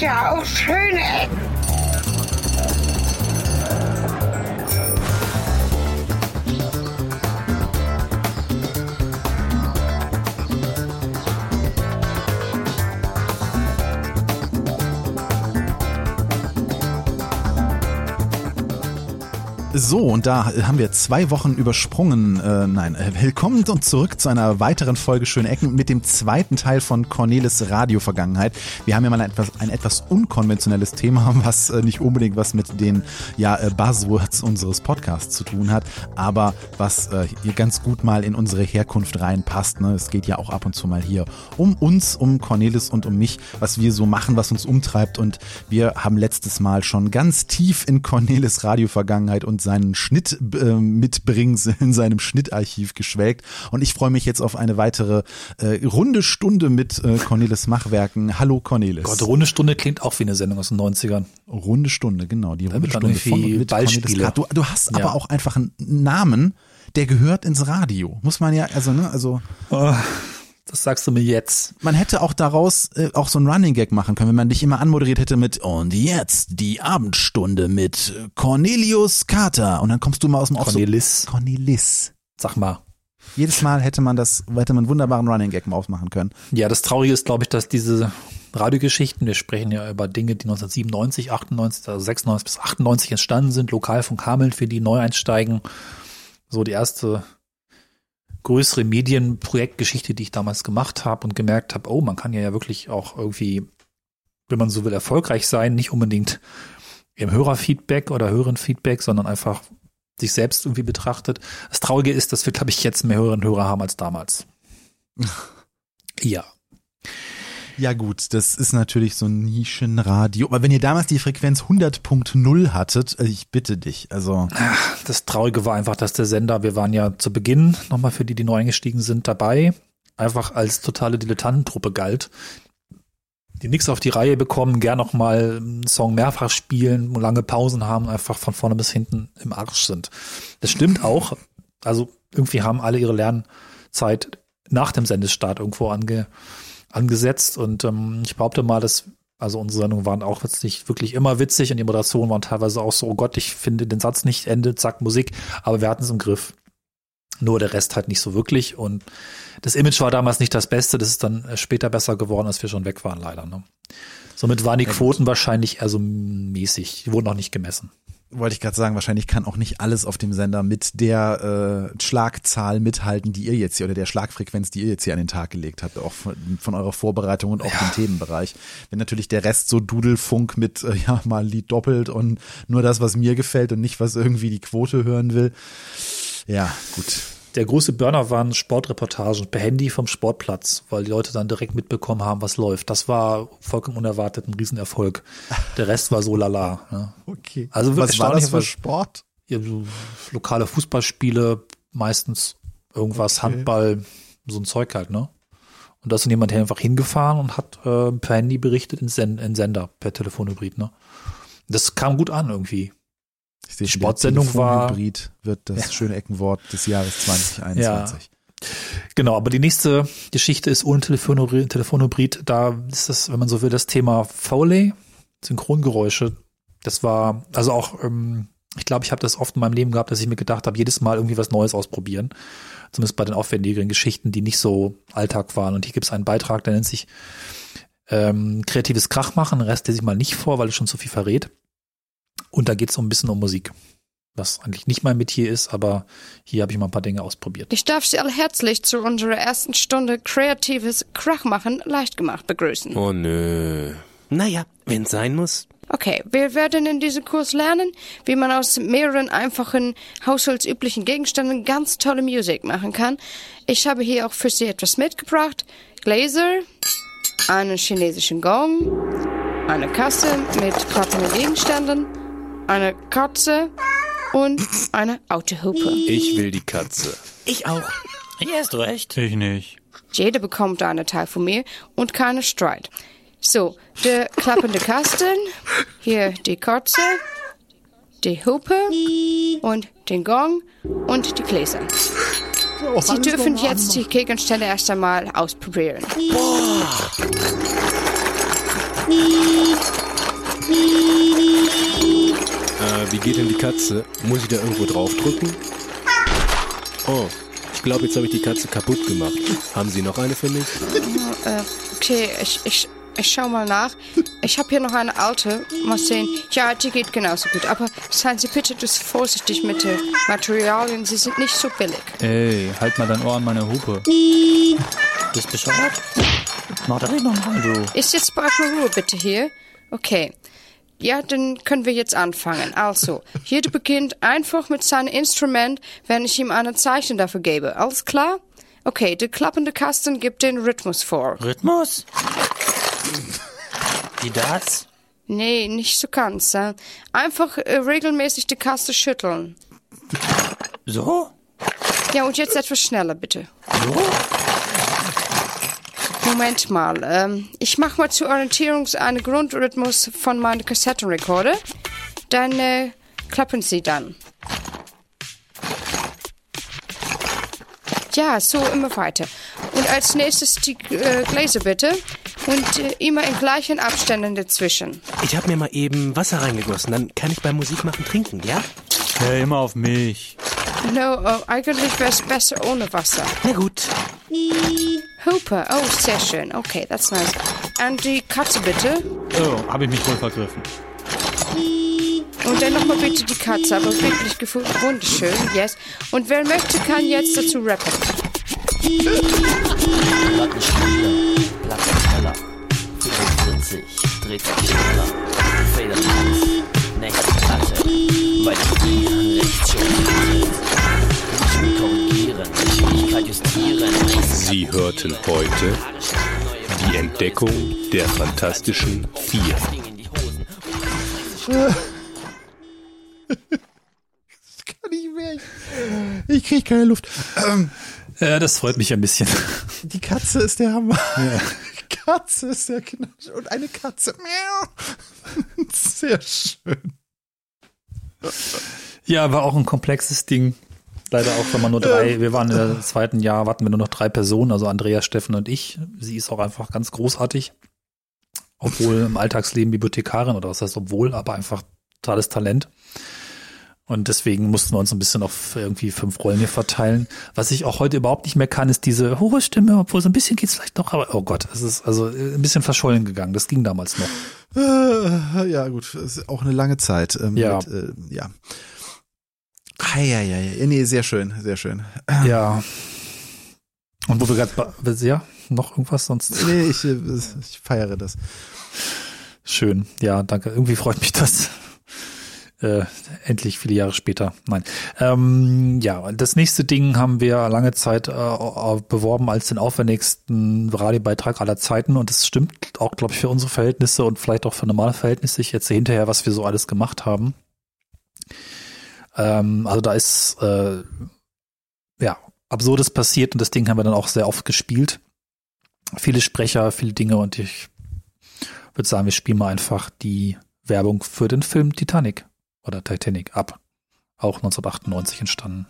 ja auch schöne Ecken. So, und da haben wir zwei Wochen übersprungen. Äh, nein, äh, willkommen und zurück zu einer weiteren Folge Schöne Ecken mit dem zweiten Teil von Cornelis Radio-Vergangenheit. Wir haben ja mal ein etwas, ein etwas unkonventionelles Thema, was äh, nicht unbedingt was mit den ja, äh, Buzzwords unseres Podcasts zu tun hat, aber was äh, hier ganz gut mal in unsere Herkunft reinpasst. Ne? Es geht ja auch ab und zu mal hier um uns, um Cornelis und um mich, was wir so machen, was uns umtreibt. Und wir haben letztes Mal schon ganz tief in Cornelis Radio-Vergangenheit und seinen Schnitt äh, mitbrings in seinem Schnittarchiv geschwelgt. Und ich freue mich jetzt auf eine weitere äh, runde Stunde mit äh, Cornelis Machwerken. Hallo Cornelis. Gott, runde Stunde klingt auch wie eine Sendung aus den 90ern. Runde Stunde, genau. Die runde Stunde von mit Ballspiele. Du, du hast ja. aber auch einfach einen Namen, der gehört ins Radio. Muss man ja, also, ne, also. Oh. Das sagst du mir jetzt. Man hätte auch daraus äh, auch so ein Running Gag machen können, wenn man dich immer anmoderiert hätte mit Und jetzt die Abendstunde mit Cornelius Carter. Und dann kommst du mal aus dem Cornelis. So, Cornelis. Sag mal. Jedes Mal hätte man das, hätte man einen wunderbaren Running Gag mal ausmachen können. Ja, das Traurige ist, glaube ich, dass diese Radiogeschichten, wir sprechen ja über Dinge, die 1997, 98, also 96 bis 98 entstanden sind, lokal von Kameln, für die neu einsteigen. So die erste größere Medienprojektgeschichte, die ich damals gemacht habe und gemerkt habe, oh, man kann ja, ja wirklich auch irgendwie, wenn man so will, erfolgreich sein, nicht unbedingt im Hörerfeedback oder Hörenfeedback, sondern einfach sich selbst irgendwie betrachtet. Das Traurige ist, dass wir, glaube ich, jetzt mehr Hörerinnen und Hörer haben als damals. ja. Ja gut, das ist natürlich so ein Nischenradio. Aber wenn ihr damals die Frequenz 100.0 hattet, äh, ich bitte dich, also. Das Traurige war einfach, dass der Sender, wir waren ja zu Beginn, nochmal für die, die neu eingestiegen sind, dabei, einfach als totale Dilettantentruppe galt, die nichts auf die Reihe bekommen, gern noch mal einen Song mehrfach spielen, lange Pausen haben, einfach von vorne bis hinten im Arsch sind. Das stimmt auch. Also irgendwie haben alle ihre Lernzeit nach dem Sendestart irgendwo ange, angesetzt und ähm, ich behaupte mal, dass also unsere Sendungen waren auch nicht wirklich immer witzig und die Moderationen waren teilweise auch so, oh Gott, ich finde den Satz nicht Ende, zack, Musik, aber wir hatten es im Griff. Nur der Rest halt nicht so wirklich und das Image war damals nicht das Beste, das ist dann äh, später besser geworden, als wir schon weg waren, leider. Ne? Somit waren die Quoten wahrscheinlich eher so mäßig, die wurden noch nicht gemessen wollte ich gerade sagen, wahrscheinlich kann auch nicht alles auf dem Sender mit der äh, Schlagzahl mithalten, die ihr jetzt hier oder der Schlagfrequenz, die ihr jetzt hier an den Tag gelegt habt, auch von, von eurer Vorbereitung und auch ja. dem Themenbereich. Wenn natürlich der Rest so Dudelfunk mit äh, ja mal Lied doppelt und nur das, was mir gefällt und nicht was irgendwie die Quote hören will. Ja, gut der große Burner waren Sportreportagen per Handy vom Sportplatz, weil die Leute dann direkt mitbekommen haben, was läuft. Das war vollkommen unerwartet ein Riesenerfolg. Der Rest war so lala. Ja. Okay. Also was war das für Sport? Ja, so lokale Fußballspiele, meistens irgendwas, okay. Handball, so ein Zeug halt, ne? Und da ist dann jemand einfach hingefahren und hat äh, per Handy berichtet in, Sen in Sender, per Telefonhybrid, ne? Das kam gut an irgendwie. Ich sehe, Sportsendung war. Hybrid wird das ja. schöne Eckenwort des Jahres 2021. Ja. Genau, aber die nächste Geschichte ist ohne Telefonhybrid. Da ist das, wenn man so will, das Thema Foley, Synchrongeräusche. Das war, also auch, ähm, ich glaube, ich habe das oft in meinem Leben gehabt, dass ich mir gedacht habe, jedes Mal irgendwie was Neues ausprobieren. Zumindest bei den aufwendigeren Geschichten, die nicht so Alltag waren. Und hier gibt es einen Beitrag, der nennt sich ähm, kreatives Krach machen. Rest lese ich mal nicht vor, weil es schon zu viel verrät. Und da geht es so ein bisschen um Musik. Was eigentlich nicht mein Metier ist, aber hier habe ich mal ein paar Dinge ausprobiert. Ich darf Sie alle herzlich zu unserer ersten Stunde kreatives Krachmachen leicht gemacht begrüßen. Oh nö. Naja, wenn es sein muss. Okay, wir werden in diesem Kurs lernen, wie man aus mehreren einfachen haushaltsüblichen Gegenständen ganz tolle Musik machen kann. Ich habe hier auch für Sie etwas mitgebracht. Gläser, einen chinesischen Gong, eine Kasse mit klappenden Gegenständen, eine Katze und eine Autohupe. Ich will die Katze. Ich auch. Hier hast du recht. Ich nicht. Jeder bekommt einen Teil von mir und keine Streit. So, der klappende Kasten, hier die Katze, die Hupe und den Gong und die Gläser. Sie dürfen jetzt die Gegenstände erst einmal ausprobieren. Boah. Äh, wie geht denn die Katze? Muss ich da irgendwo draufdrücken? Oh, ich glaube, jetzt habe ich die Katze kaputt gemacht. Haben Sie noch eine für mich? Äh, okay, ich, ich, ich schau mal nach. Ich habe hier noch eine alte. Mal sehen. Ja, die geht genauso gut. Aber seien Sie bitte vorsichtig mit den Materialien. Sie sind nicht so billig. Ey, halt mal dein Ohr an meine Hupe. Bist bescheuert? Mach doch nicht nochmal, du. Ist jetzt mal Ruhe bitte hier. Okay. Ja, dann können wir jetzt anfangen. Also, jeder beginnt einfach mit seinem Instrument, wenn ich ihm eine Zeichen dafür gebe. Alles klar? Okay, der klappende Kasten gibt den Rhythmus vor. Rhythmus? Wie das? Nee, nicht so ganz. Äh. Einfach äh, regelmäßig die Kaste schütteln. So? Ja, und jetzt etwas schneller, bitte. So? Moment mal. Ähm, ich mache mal zur Orientierung einen Grundrhythmus von meinem Kassettenrekorder. Dann äh, klappen Sie dann. Ja, so immer weiter. Und als nächstes die äh, Gläser bitte. Und äh, immer in gleichen Abständen dazwischen. Ich habe mir mal eben Wasser reingegossen. Dann kann ich beim Musikmachen trinken, ja? Hey, immer auf mich. No, oh, eigentlich wäre es besser ohne Wasser. Na gut. Hooper, oh, sehr schön. Okay, that's nice. Und die Katze bitte. Oh, habe ich mich wohl vergriffen. Und dann nochmal bitte die Katze, aber wirklich gefunden. Wunderschön, yes. Und wer möchte, kann jetzt dazu rappen. Plattenspieler, Plattenteller, 45, dreht sich schneller, Federmaus, nächste Platte, weiter gehen, rechts schon Sie hörten heute die Entdeckung der Fantastischen Vier. Hosen. Kann nicht mehr. Ich, ich krieg keine Luft. Ähm, Ja, das freut mich ein bisschen. die Katze ist der Hammer. Katze ist der Knatsch. Und eine Katze. Sehr schön. Ja, war auch ein komplexes Ding. Leider auch, wenn man nur drei, wir waren im zweiten Jahr, warten wir nur noch drei Personen, also Andrea, Steffen und ich. Sie ist auch einfach ganz großartig. Obwohl im Alltagsleben Bibliothekarin oder was heißt obwohl, aber einfach totales Talent. Und deswegen mussten wir uns ein bisschen auf irgendwie fünf Rollen hier verteilen. Was ich auch heute überhaupt nicht mehr kann, ist diese hohe Stimme, obwohl so ein bisschen geht's vielleicht noch, aber oh Gott, es ist also ein bisschen verschollen gegangen. Das ging damals noch. Ja, gut. Ist auch eine lange Zeit. Ähm, Ja. Mit, äh, ja. Ja, ja, ja. Nee, sehr schön, sehr schön. Ja. Und wo wir gerade, ja, noch irgendwas sonst? Nee, ich, äh, ich feiere das. Schön, ja, danke. Irgendwie freut mich das. Äh, endlich viele Jahre später. Nein. Ähm, ja, das nächste Ding haben wir lange Zeit äh, beworben als den aufwendigsten Radiobeitrag aller Zeiten und es stimmt auch, glaube ich, für unsere Verhältnisse und vielleicht auch für normale Verhältnisse. Ich jetzt hinterher, was wir so alles gemacht haben. Ähm, also da ist äh, ja absurdes passiert und das Ding haben wir dann auch sehr oft gespielt. Viele Sprecher, viele Dinge und ich würde sagen, wir spielen mal einfach die Werbung für den Film Titanic oder Titanic ab. Auch 1998 entstanden.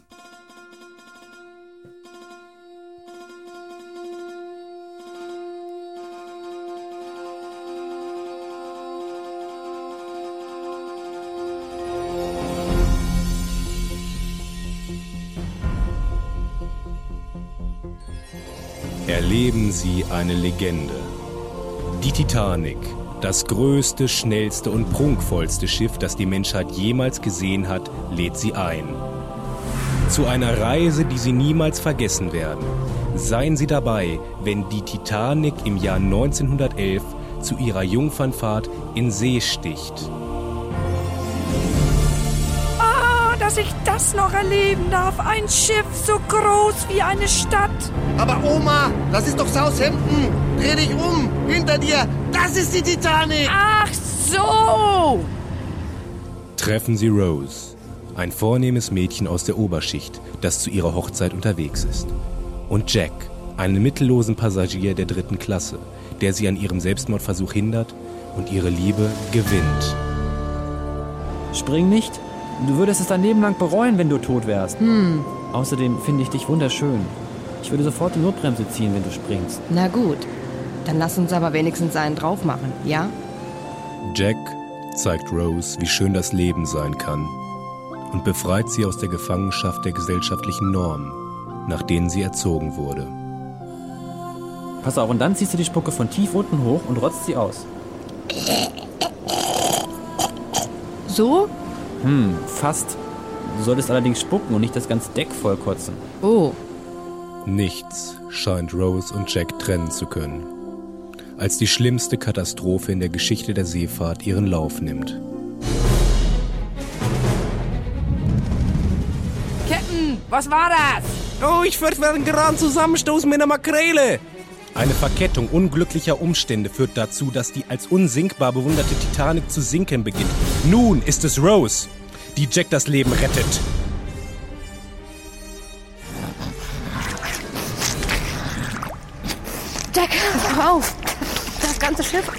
Erleben Sie eine Legende. Die Titanic, das größte, schnellste und prunkvollste Schiff, das die Menschheit jemals gesehen hat, lädt Sie ein. Zu einer Reise, die Sie niemals vergessen werden. Seien Sie dabei, wenn die Titanic im Jahr 1911 zu ihrer Jungfernfahrt in See sticht. Dass ich das noch erleben darf. Ein Schiff so groß wie eine Stadt. Aber Oma, das ist doch Southampton. Dreh dich um. Hinter dir. Das ist die Titanic. Ach so. Treffen Sie Rose, ein vornehmes Mädchen aus der Oberschicht, das zu ihrer Hochzeit unterwegs ist. Und Jack, einen mittellosen Passagier der dritten Klasse, der sie an ihrem Selbstmordversuch hindert und ihre Liebe gewinnt. Spring nicht. Du würdest es dein Leben lang bereuen, wenn du tot wärst. Hm. Außerdem finde ich dich wunderschön. Ich würde sofort die Notbremse ziehen, wenn du springst. Na gut, dann lass uns aber wenigstens einen drauf machen, ja? Jack zeigt Rose, wie schön das Leben sein kann und befreit sie aus der Gefangenschaft der gesellschaftlichen Normen, nach denen sie erzogen wurde. Pass auf, und dann ziehst du die Spucke von tief unten hoch und rotzt sie aus. So? Hm, fast. Du solltest allerdings spucken und nicht das ganze Deck voll kotzen. Oh. Nichts scheint Rose und Jack trennen zu können, als die schlimmste Katastrophe in der Geschichte der Seefahrt ihren Lauf nimmt. Captain, was war das? Oh, ich fürchte, einen geraden Zusammenstoß mit einer Makrele. Eine Verkettung unglücklicher Umstände führt dazu, dass die als unsinkbar bewunderte Titanic zu sinken beginnt. Nun ist es Rose, die Jack das Leben rettet. Jack, hör auf. Das ganze Schiff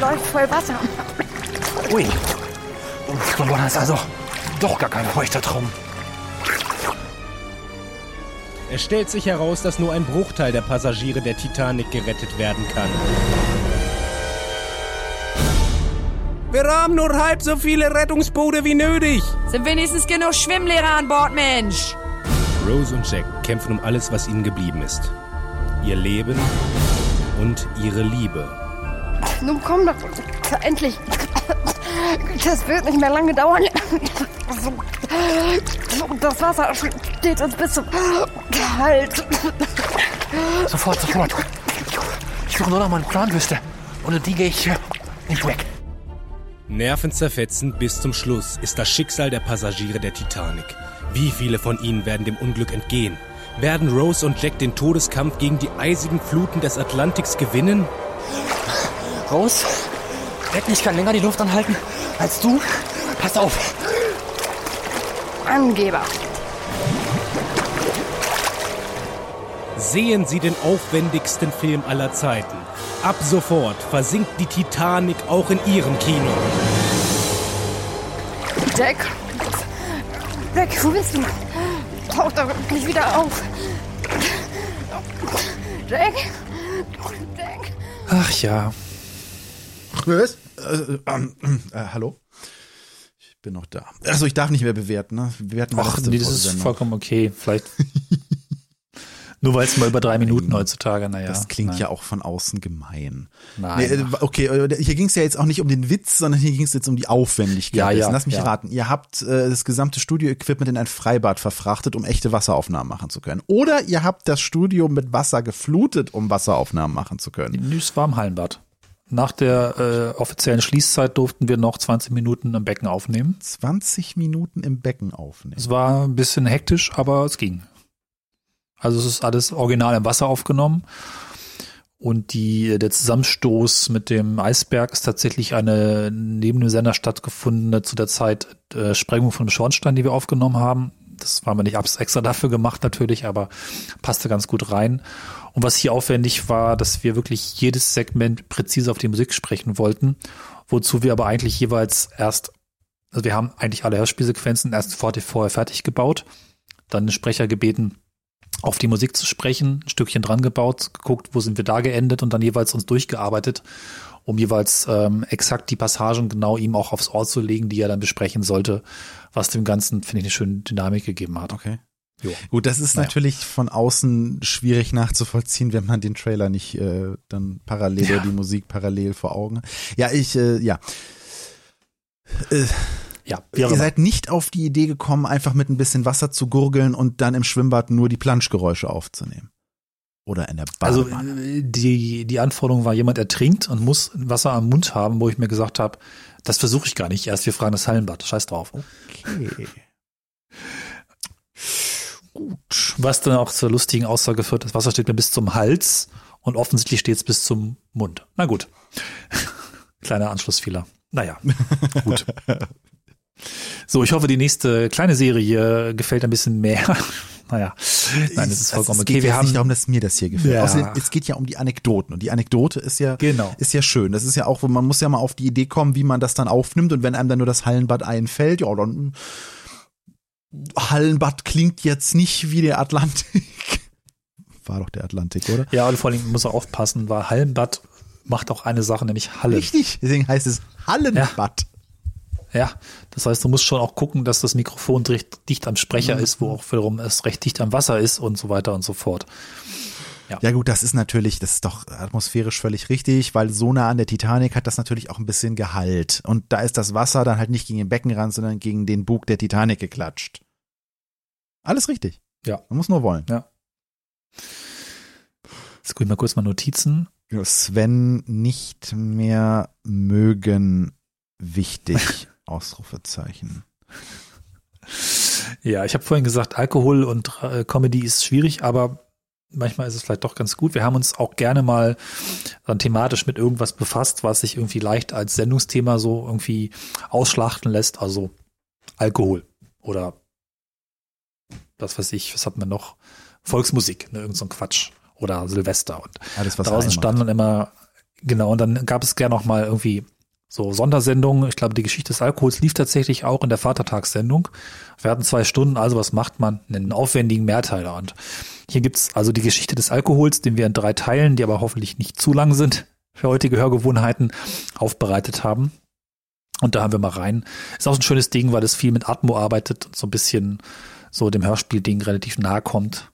läuft voll Wasser. Ui. Du warst also doch gar kein feuchter Traum. Es stellt sich heraus, dass nur ein Bruchteil der Passagiere der Titanic gerettet werden kann. Wir haben nur halb so viele Rettungsboote wie nötig. Sind wenigstens genug Schwimmlehrer an Bord, Mensch. Rose und Jack kämpfen um alles, was ihnen geblieben ist. Ihr Leben und ihre Liebe. Nun komm doch. Endlich. Das wird nicht mehr lange dauern. Das Wasser steht uns bis zum Hals. Sofort, sofort. Ich suche nur noch meine Planwüste. Ohne die gehe ich äh, nicht weg. Nervenzerfetzend bis zum Schluss ist das Schicksal der Passagiere der Titanic. Wie viele von ihnen werden dem Unglück entgehen? Werden Rose und Jack den Todeskampf gegen die eisigen Fluten des Atlantiks gewinnen? Rose, Jack, ich kann länger die Luft anhalten als du. Pass auf. Angeber. Sehen Sie den aufwendigsten Film aller Zeiten. Ab sofort versinkt die Titanic auch in Ihrem Kino. Jack. Jack, wo bist du? Tauch doch nicht wieder auf. Jack. Jack. Ach ja. Was? Äh, ähm, äh, hallo? Ich bin noch da. Also ich darf nicht mehr bewerten, ne? Bewerten Ach, nee, das ist vollkommen okay. Vielleicht. Nur weil es mal über drei Minuten heutzutage, naja. Das klingt nein. ja auch von außen gemein. Nein. Nee, äh, okay, äh, hier ging es ja jetzt auch nicht um den Witz, sondern hier ging es jetzt um die Aufwendigkeit. Ja, ja. Lass mich ja. raten. Ihr habt äh, das gesamte Studio-Equipment in ein Freibad verfrachtet, um echte Wasseraufnahmen machen zu können. Oder ihr habt das Studio mit Wasser geflutet, um Wasseraufnahmen machen zu können. Es war im Hallenbad. Nach der äh, offiziellen Schließzeit durften wir noch 20 Minuten im Becken aufnehmen. 20 Minuten im Becken aufnehmen. Es war ein bisschen hektisch, aber es ging. Also es ist alles original im Wasser aufgenommen. Und die, der Zusammenstoß mit dem Eisberg ist tatsächlich eine neben dem Sender stattgefundene zu der Zeit äh, Sprengung von einem Schornstein, die wir aufgenommen haben. Das waren wir nicht extra dafür gemacht natürlich, aber passte ganz gut rein. Und was hier aufwendig war, dass wir wirklich jedes Segment präzise auf die Musik sprechen wollten, wozu wir aber eigentlich jeweils erst, also wir haben eigentlich alle Hörspielsequenzen erst vorher fertig gebaut, dann den Sprecher gebeten, auf die Musik zu sprechen, ein Stückchen dran gebaut, geguckt, wo sind wir da geendet und dann jeweils uns durchgearbeitet, um jeweils ähm, exakt die Passagen genau ihm auch aufs Ohr zu legen, die er dann besprechen sollte, was dem Ganzen, finde ich, eine schöne Dynamik gegeben hat. Okay. Jo. Gut, das ist Naja. natürlich von außen schwierig nachzuvollziehen, wenn man den Trailer nicht äh, dann parallel Ja. oder die Musik parallel vor Augen hat. Ja, ich, äh, ja. Äh, Ja, Ihr seid nicht auf die Idee gekommen, einfach mit ein bisschen Wasser zu gurgeln und dann im Schwimmbad nur die Planschgeräusche aufzunehmen. Oder in der Also Badewanne. äh, die, die Anforderung war, jemand ertrinkt und muss Wasser am Mund haben, wo ich mir gesagt habe, das versuche ich gar nicht erst, wir fragen das Hallenbad, scheiß drauf. okay. Gut. Was dann auch zur lustigen Aussage führt, das Wasser steht mir bis zum Hals und offensichtlich steht es bis zum Mund. Na gut. Kleiner Anschlussfehler. Naja, gut. So, ich hoffe, die nächste kleine Serie gefällt ein bisschen mehr. naja, nein, das ist vollkommen es okay. geht Wir jetzt nicht haben, darum, dass mir das hier gefällt. Ja. Außerdem, es geht ja um die Anekdoten. Und die Anekdote ist ja, Genau. ist ja schön. Das ist ja auch, man muss ja mal auf die Idee kommen, wie man das dann aufnimmt. Und wenn einem dann nur das Hallenbad einfällt, ja, dann Hallenbad klingt jetzt nicht wie der Atlantik. War doch der Atlantik, oder? ja, und vor allem muss er aufpassen, weil Hallenbad macht auch eine Sache, nämlich Hallen. Richtig, deswegen heißt es Hallenbad. Ja, das heißt, du musst schon auch gucken, dass das Mikrofon dicht, dicht am Sprecher ist, wo auch wiederum es recht dicht am Wasser ist und so weiter und so fort. Ja. ja gut, das ist natürlich, das ist doch atmosphärisch völlig richtig, weil so nah an der Titanic hat das natürlich auch ein bisschen Gehalt. Und da ist das Wasser dann halt nicht gegen den Beckenrand, sondern gegen den Bug der Titanic geklatscht. Alles richtig. Ja. Man muss nur wollen. Ja. Jetzt gucke ich mal kurz mal Notizen. Sven nicht mehr mögen wichtig. Ausrufezeichen. Ja, ich habe vorhin gesagt, Alkohol und äh, Comedy ist schwierig, aber manchmal ist es vielleicht doch ganz gut. Wir haben uns auch gerne mal dann thematisch mit irgendwas befasst, was sich irgendwie leicht als Sendungsthema so irgendwie ausschlachten lässt. Also Alkohol oder was weiß ich, was hat man noch? Volksmusik, ne, irgend so ein Quatsch oder Silvester und Alles, draußen stand dann immer genau und dann gab es gerne noch mal irgendwie so Sondersendungen. Ich glaube, die Geschichte des Alkohols lief tatsächlich auch in der Vatertagssendung. Wir hatten zwei Stunden, also was macht man? Einen aufwendigen Mehrteiler. Und hier gibt's also die Geschichte des Alkohols, den wir in drei Teilen, die aber hoffentlich nicht zu lang sind, für heutige Hörgewohnheiten aufbereitet haben. Und da haben wir mal rein. Ist auch ein schönes Ding, weil es viel mit Atmo arbeitet und so ein bisschen so dem Hörspielding relativ nahe kommt.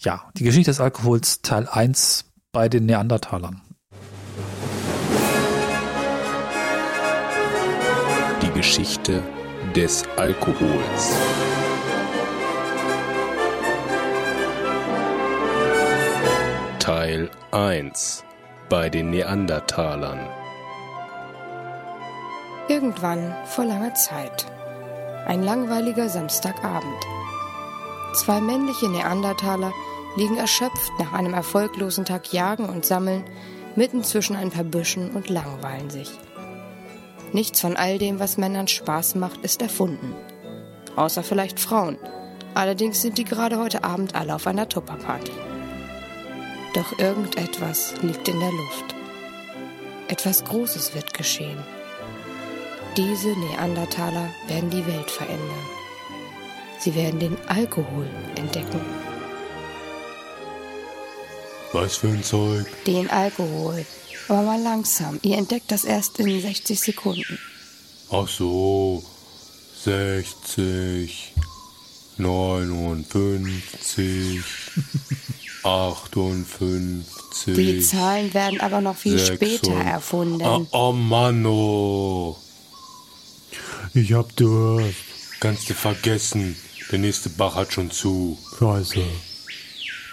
Ja, die Geschichte des Alkohols Teil 1 bei den Neandertalern. Die Geschichte des Alkohols. Teil 1 bei den Neandertalern. Irgendwann vor langer Zeit. Ein langweiliger Samstagabend. Zwei männliche Neandertaler liegen erschöpft nach einem erfolglosen Tag Jagen und Sammeln mitten zwischen ein paar Büschen und langweilen sich. Nichts von all dem, was Männern Spaß macht, ist erfunden. Außer vielleicht Frauen. Allerdings sind die gerade heute Abend alle auf einer Tupperparty. Doch irgendetwas liegt in der Luft. Etwas Großes wird geschehen. Diese Neandertaler werden die Welt verändern. Sie werden den Alkohol entdecken. Was für ein Zeug? Den Alkohol. Aber mal langsam. Ihr entdeckt das erst in 60 Sekunden. Ach so. 60, 59, 58. Die Zahlen werden aber noch viel 6, später erfunden. Oh, oh Mann, oh. Ich hab Durst. Kannst du vergessen. Der nächste Bach hat schon zu. Scheiße.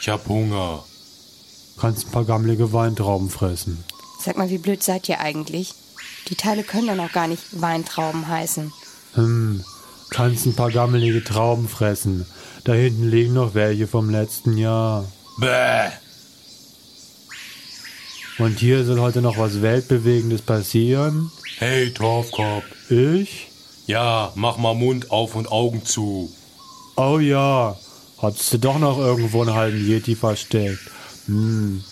Ich hab Hunger. Kannst ein paar gammelige Weintrauben fressen. Sag mal, wie blöd seid ihr eigentlich? Die Teile können doch noch gar nicht Weintrauben heißen. Hm, kannst ein paar gammelige Trauben fressen. Da hinten liegen noch welche vom letzten Jahr. Bäh. Und hier soll heute noch was Weltbewegendes passieren. Hey, Torfkorb. Ich? Ja, mach mal Mund auf und Augen zu. Oh ja, hattest du doch noch irgendwo einen halben Yeti versteckt. Hm.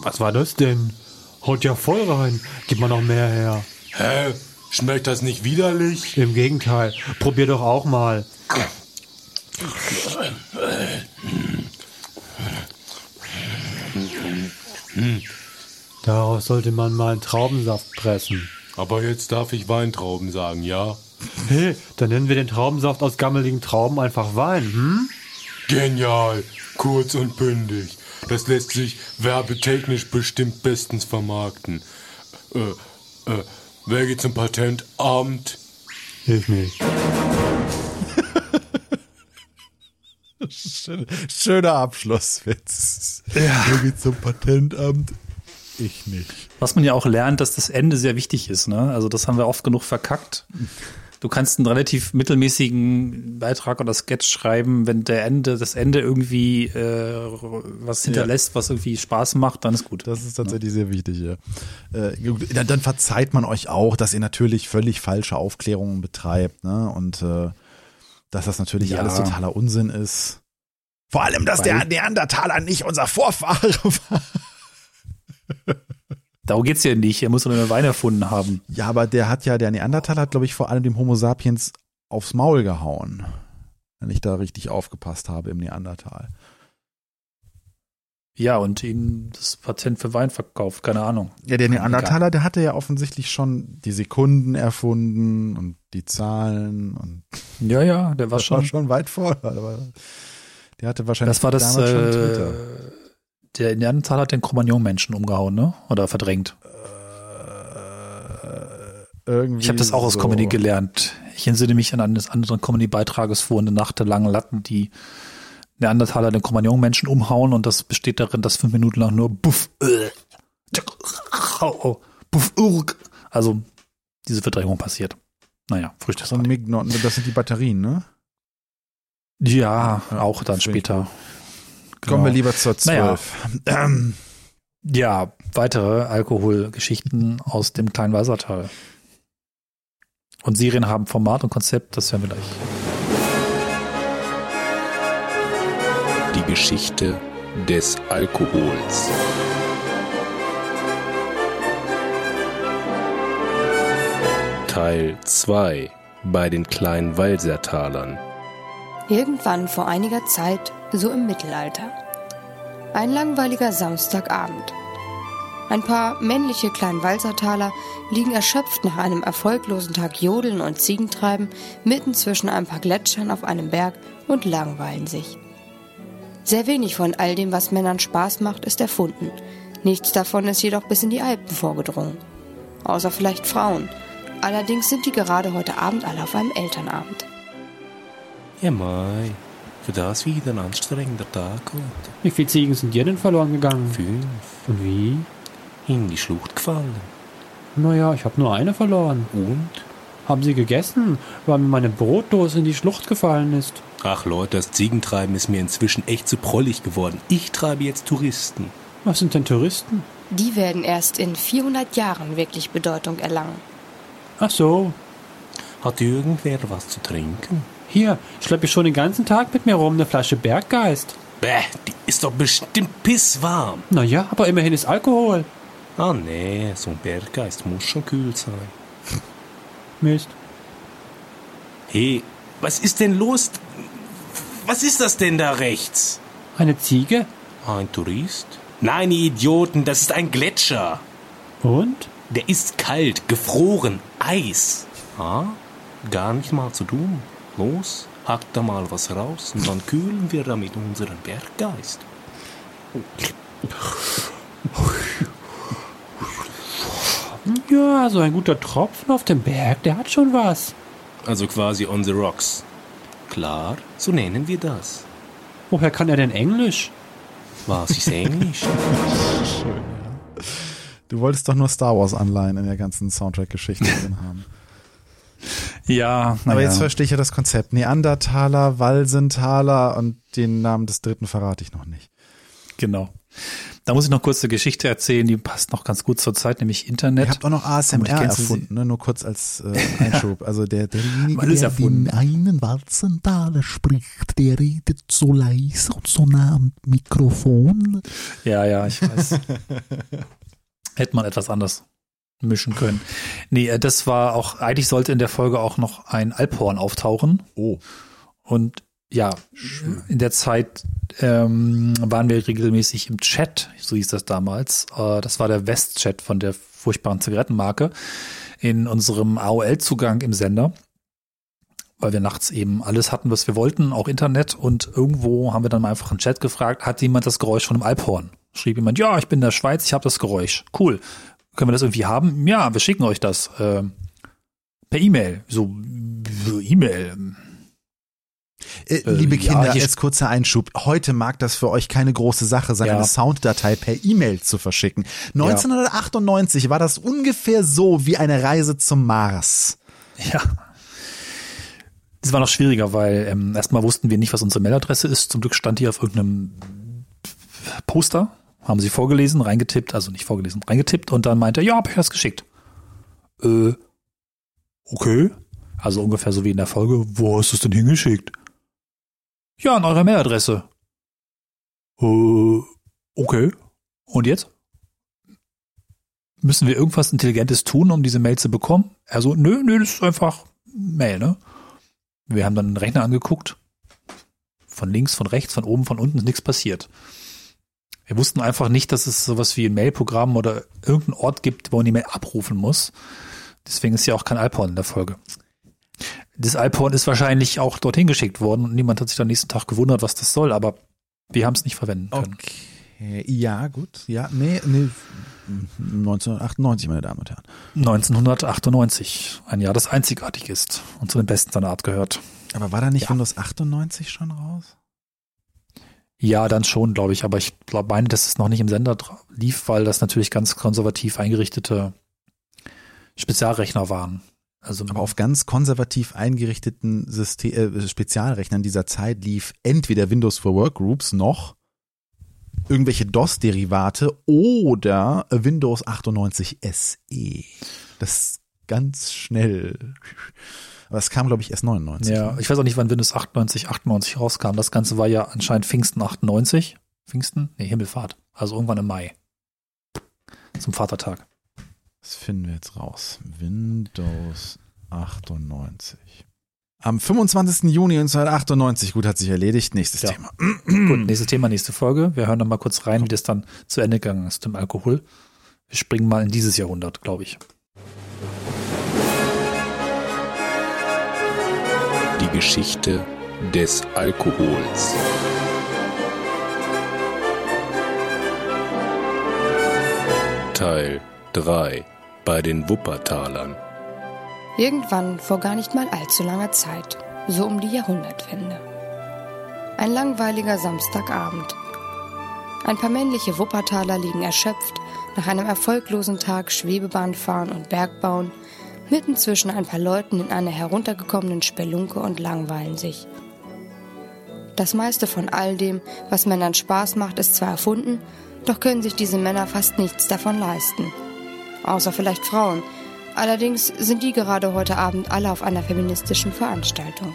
Was war das denn? Haut ja voll rein. Gib mal noch mehr her. Hä? Schmeckt das nicht widerlich? Im Gegenteil. Probier doch auch mal. Daraus sollte man mal einen Traubensaft pressen. Aber jetzt darf ich Weintrauben sagen, ja? Hey, dann nennen wir den Traubensaft aus gammeligen Trauben einfach Wein, hm? Genial, kurz und bündig. Das lässt sich werbetechnisch bestimmt bestens vermarkten. Äh, äh, wer geht zum Patentamt? Hilf nicht. Schöner Abschlusswitz. Ja. Wer geht zum Patentamt? Ich nicht. Was man ja auch lernt, dass das Ende sehr wichtig ist. Ne? Also das haben wir oft genug verkackt. Du kannst einen relativ mittelmäßigen Beitrag oder Sketch schreiben, wenn der Ende, das Ende irgendwie äh, was hinterlässt, ja. was irgendwie Spaß macht, dann ist gut. Das ist tatsächlich ja. sehr wichtig, ja. Äh, dann, dann, verzeiht man euch auch, dass ihr natürlich völlig falsche Aufklärungen betreibt, ne? Und äh, dass das natürlich ja. alles totaler Unsinn ist. Vor allem, dass Weil der Neandertaler nicht unser Vorfahre war. Darum geht's ja nicht. Er muss nur einen Wein erfunden haben. Ja, aber der hat ja, der Neandertaler hat, glaube ich, vor allem dem Homo sapiens aufs Maul gehauen. wenn ich da richtig aufgepasst habe im Neandertal. Ja, und ihm das Patent für Wein verkauft, keine Ahnung. Ja, der Neandertaler, der hatte ja offensichtlich schon die Sekunden erfunden und die Zahlen und. Ja, ja, der war das schon. War schon weit vor. Der hatte wahrscheinlich. Das war das. damals schon Äh, Twitter. Der Neandertaler hat den Cro-Magnon-Menschen umgehauen, ne? Oder verdrängt. Irgendwie Ich habe das auch aus so. Comedy gelernt. Ich entsinne mich an eines anderen Comedy-Beitrages, wo eine Nacht der langen Latten die Neandertaler den Cro-Magnon-Menschen umhauen und das besteht darin, dass fünf Minuten lang nur Buff, äh, Buff, urg. also diese Verdrängung passiert. Naja, Mignon, das sind die Batterien, ne? Ja, auch dann finde später. Kommen wir Genau. lieber zur Naja. 12. Ähm, Ja, weitere Alkoholgeschichten aus dem kleinen Wassertal. Und Serien haben Format und Konzept, das hören wir gleich. Die Geschichte des Alkohols. Teil 2 bei den kleinen Walsertalern. Irgendwann vor einiger Zeit, so im Mittelalter. Ein langweiliger Samstagabend. Ein paar männliche Kleinwalsertaler liegen erschöpft nach einem erfolglosen Tag Jodeln und Ziegentreiben mitten zwischen ein paar Gletschern auf einem Berg und langweilen sich. Sehr wenig von all dem, was Männern Spaß macht, ist erfunden. Nichts davon ist jedoch bis in die Alpen vorgedrungen. Außer vielleicht Frauen. Allerdings sind die gerade heute Abend alle auf einem Elternabend. Ja, Mai, für das wieder ein anstrengender Tag heute. Wie viele Ziegen sind dir denn verloren gegangen? Fünf. Und wie? In die Schlucht gefallen. Naja, ich habe nur eine verloren. Und? Haben sie gegessen, weil mir meine Brotdose in die Schlucht gefallen ist? Ach Leute, das Ziegentreiben ist mir inzwischen echt zu prollig geworden. Ich treibe jetzt Touristen. Was sind denn Touristen? Die werden erst in 400 Jahren wirklich Bedeutung erlangen. Ach so. Hat irgendwer was zu trinken? Hier, schleppe ich schon den ganzen Tag mit mir rum eine Flasche Berggeist. Bäh, die ist doch bestimmt pisswarm. Naja, aber immerhin ist Alkohol. Ah nee, so ein Berggeist muss schon kühl sein. Mist. Hey, was ist denn los? Was ist das denn da rechts? Eine Ziege? Ein Tourist? Nein, ihr Idioten, das ist ein Gletscher. Und? Der ist kalt, gefroren, Eis. Ah, gar nicht mal zu tun. Los, hackt da mal was raus und dann kühlen wir damit unseren Berggeist. Ja, so ein guter Tropfen auf dem Berg, der hat schon was. Also quasi on the rocks. Klar, so nennen wir das. Woher kann er denn Englisch? Was ist Englisch? Du wolltest doch nur Star Wars Anleihen in der ganzen Soundtrack-Geschichte drin haben. Ja, Aber naja. jetzt verstehe ich ja das Konzept. Neandertaler, Walsenthaler und den Namen des dritten verrate ich noch nicht. Genau. Da muss ich noch kurz eine Geschichte erzählen, die passt noch ganz gut zur Zeit, nämlich Internet. Ihr habt auch noch ASMR erfunden, ne? nur kurz als äh, Einschub. Also der, derjenige, der erfunden. den einen Walsenthaler spricht, der redet so leise und so nah am Mikrofon. Ja, ja, ich weiß. Hätte man etwas anders mischen können. Nee, äh, das war auch, eigentlich sollte in der Folge auch noch ein Alphorn auftauchen. Oh. Und ja, in der Zeit ähm, waren wir regelmäßig im Chat, so hieß das damals. Äh, das war der West-Chat von der furchtbaren Zigarettenmarke in unserem AOL-Zugang im Sender, weil wir nachts eben alles hatten, was wir wollten, auch Internet. Und irgendwo haben wir dann mal einfach einen Chat gefragt, hat jemand das Geräusch von einem Alphorn? Schrieb jemand, ja, ich bin in der Schweiz, ich habe das Geräusch. Cool. Können wir das irgendwie haben? Ja, wir schicken euch das. ähm, per E-Mail. So, so E-Mail. Äh, Äh, liebe ja, Kinder, hier- als kurzer Einschub. Heute mag das für euch keine große Sache sein, Ja. eine Sounddatei per E-Mail zu verschicken. 1998 war das ungefähr so wie eine Reise zum Mars. Ja. Das war noch schwieriger, weil ähm, erstmal wussten wir nicht, was unsere Mailadresse ist. Zum Glück stand die auf irgendeinem Poster, haben sie vorgelesen, reingetippt, also nicht vorgelesen, reingetippt und dann meinte er, ja, hab ich das geschickt. Äh, okay. Also ungefähr so wie in der Folge, wo hast du es denn hingeschickt? Ja, an eurer Mailadresse. Äh, okay. Und jetzt? Müssen wir irgendwas Intelligentes tun, um diese Mail zu bekommen? Also, nö, nö, das ist einfach Mail, ne? Wir haben dann den Rechner angeguckt. Von links, von rechts, von oben, von unten ist nichts passiert. Wir wussten einfach nicht, dass es sowas wie ein Mailprogramm oder irgendeinen Ort gibt, wo man die Mail abrufen muss. Deswegen ist ja auch kein Alphorn in der Folge. Das Alphorn ist wahrscheinlich auch dorthin geschickt worden und niemand hat sich am nächsten Tag gewundert, was das soll, aber wir haben es nicht verwenden können. Okay. Ja, gut. Ja, nee, nee. 1998, meine Damen und Herren. 1998. Ein Jahr, das einzigartig ist und zu den besten seiner Art gehört. Aber war da nicht ja. Windows 98 schon raus? Ja, dann schon, glaube ich. Aber ich glaube, meine, dass es noch nicht im Sender lief, weil das natürlich ganz konservativ eingerichtete Spezialrechner waren. Also aber auf ganz konservativ eingerichteten System, äh, Spezialrechnern dieser Zeit lief entweder Windows for Workgroups noch irgendwelche DOS-Derivate oder Windows 98 SE. Das ganz schnell. Aber es kam, glaube ich, erst 99. Ja, ich weiß auch nicht, wann Windows 98, 98 rauskam. Das Ganze war ja anscheinend Pfingsten 98. Pfingsten? Nee, Himmelfahrt. Also irgendwann im Mai. Zum Vatertag. Das finden wir jetzt raus. Windows 98. Am 25. Juni 1998, gut, hat sich erledigt. Nächstes ja. Thema. gut, nächstes Thema, nächste Folge. Wir hören dann mal kurz rein, wie das dann zu Ende gegangen ist mit dem Alkohol. Wir springen mal in dieses Jahrhundert, glaube ich. Die Geschichte des Alkohols. Teil 3 bei den Wuppertalern. Irgendwann vor gar nicht mal allzu langer Zeit, so um die Jahrhundertwende. Ein langweiliger Samstagabend. Ein paar männliche Wuppertaler liegen erschöpft nach einem erfolglosen Tag Schwebebahn fahren und Bergbauen mitten zwischen ein paar Leuten in einer heruntergekommenen Spelunke und langweilen sich. Das meiste von all dem, was Männern Spaß macht, ist zwar erfunden, doch können sich diese Männer fast nichts davon leisten außer vielleicht Frauen. Allerdings sind die gerade heute Abend alle auf einer feministischen Veranstaltung.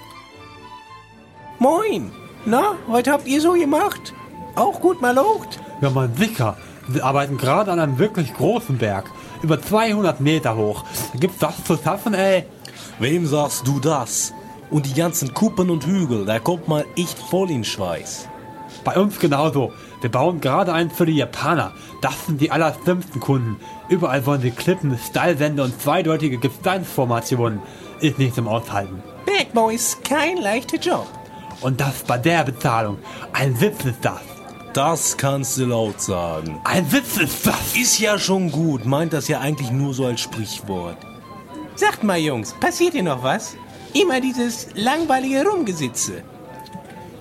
Moin! Na, heute habt ihr so gemacht? Auch gut mal locht? Ja, man sicher. Wir arbeiten gerade an einem wirklich großen Berg. Über 200 Meter hoch. Gibt's das zu schaffen, ey? Wem sagst du das? Und die ganzen Kuppen und Hügel, da kommt mal echt voll in Schweiß. Bei uns genauso. Wir bauen gerade einen für die Japaner. Das sind die allerschlimmsten Kunden. Überall wollen sie Klippen, Steilwände und zweideutige Gesteinsformationen. Ist nicht zum Aushalten. Bergbau ist kein leichter Job. Und das bei der Bezahlung. Ein Witz ist das. Das kannst du laut sagen. Ein Witz ist das. Ist ja schon gut. Meint das ja eigentlich nur so als Sprichwort. Sagt mal, Jungs, passiert hier noch was? Immer dieses langweilige Rumgesitze.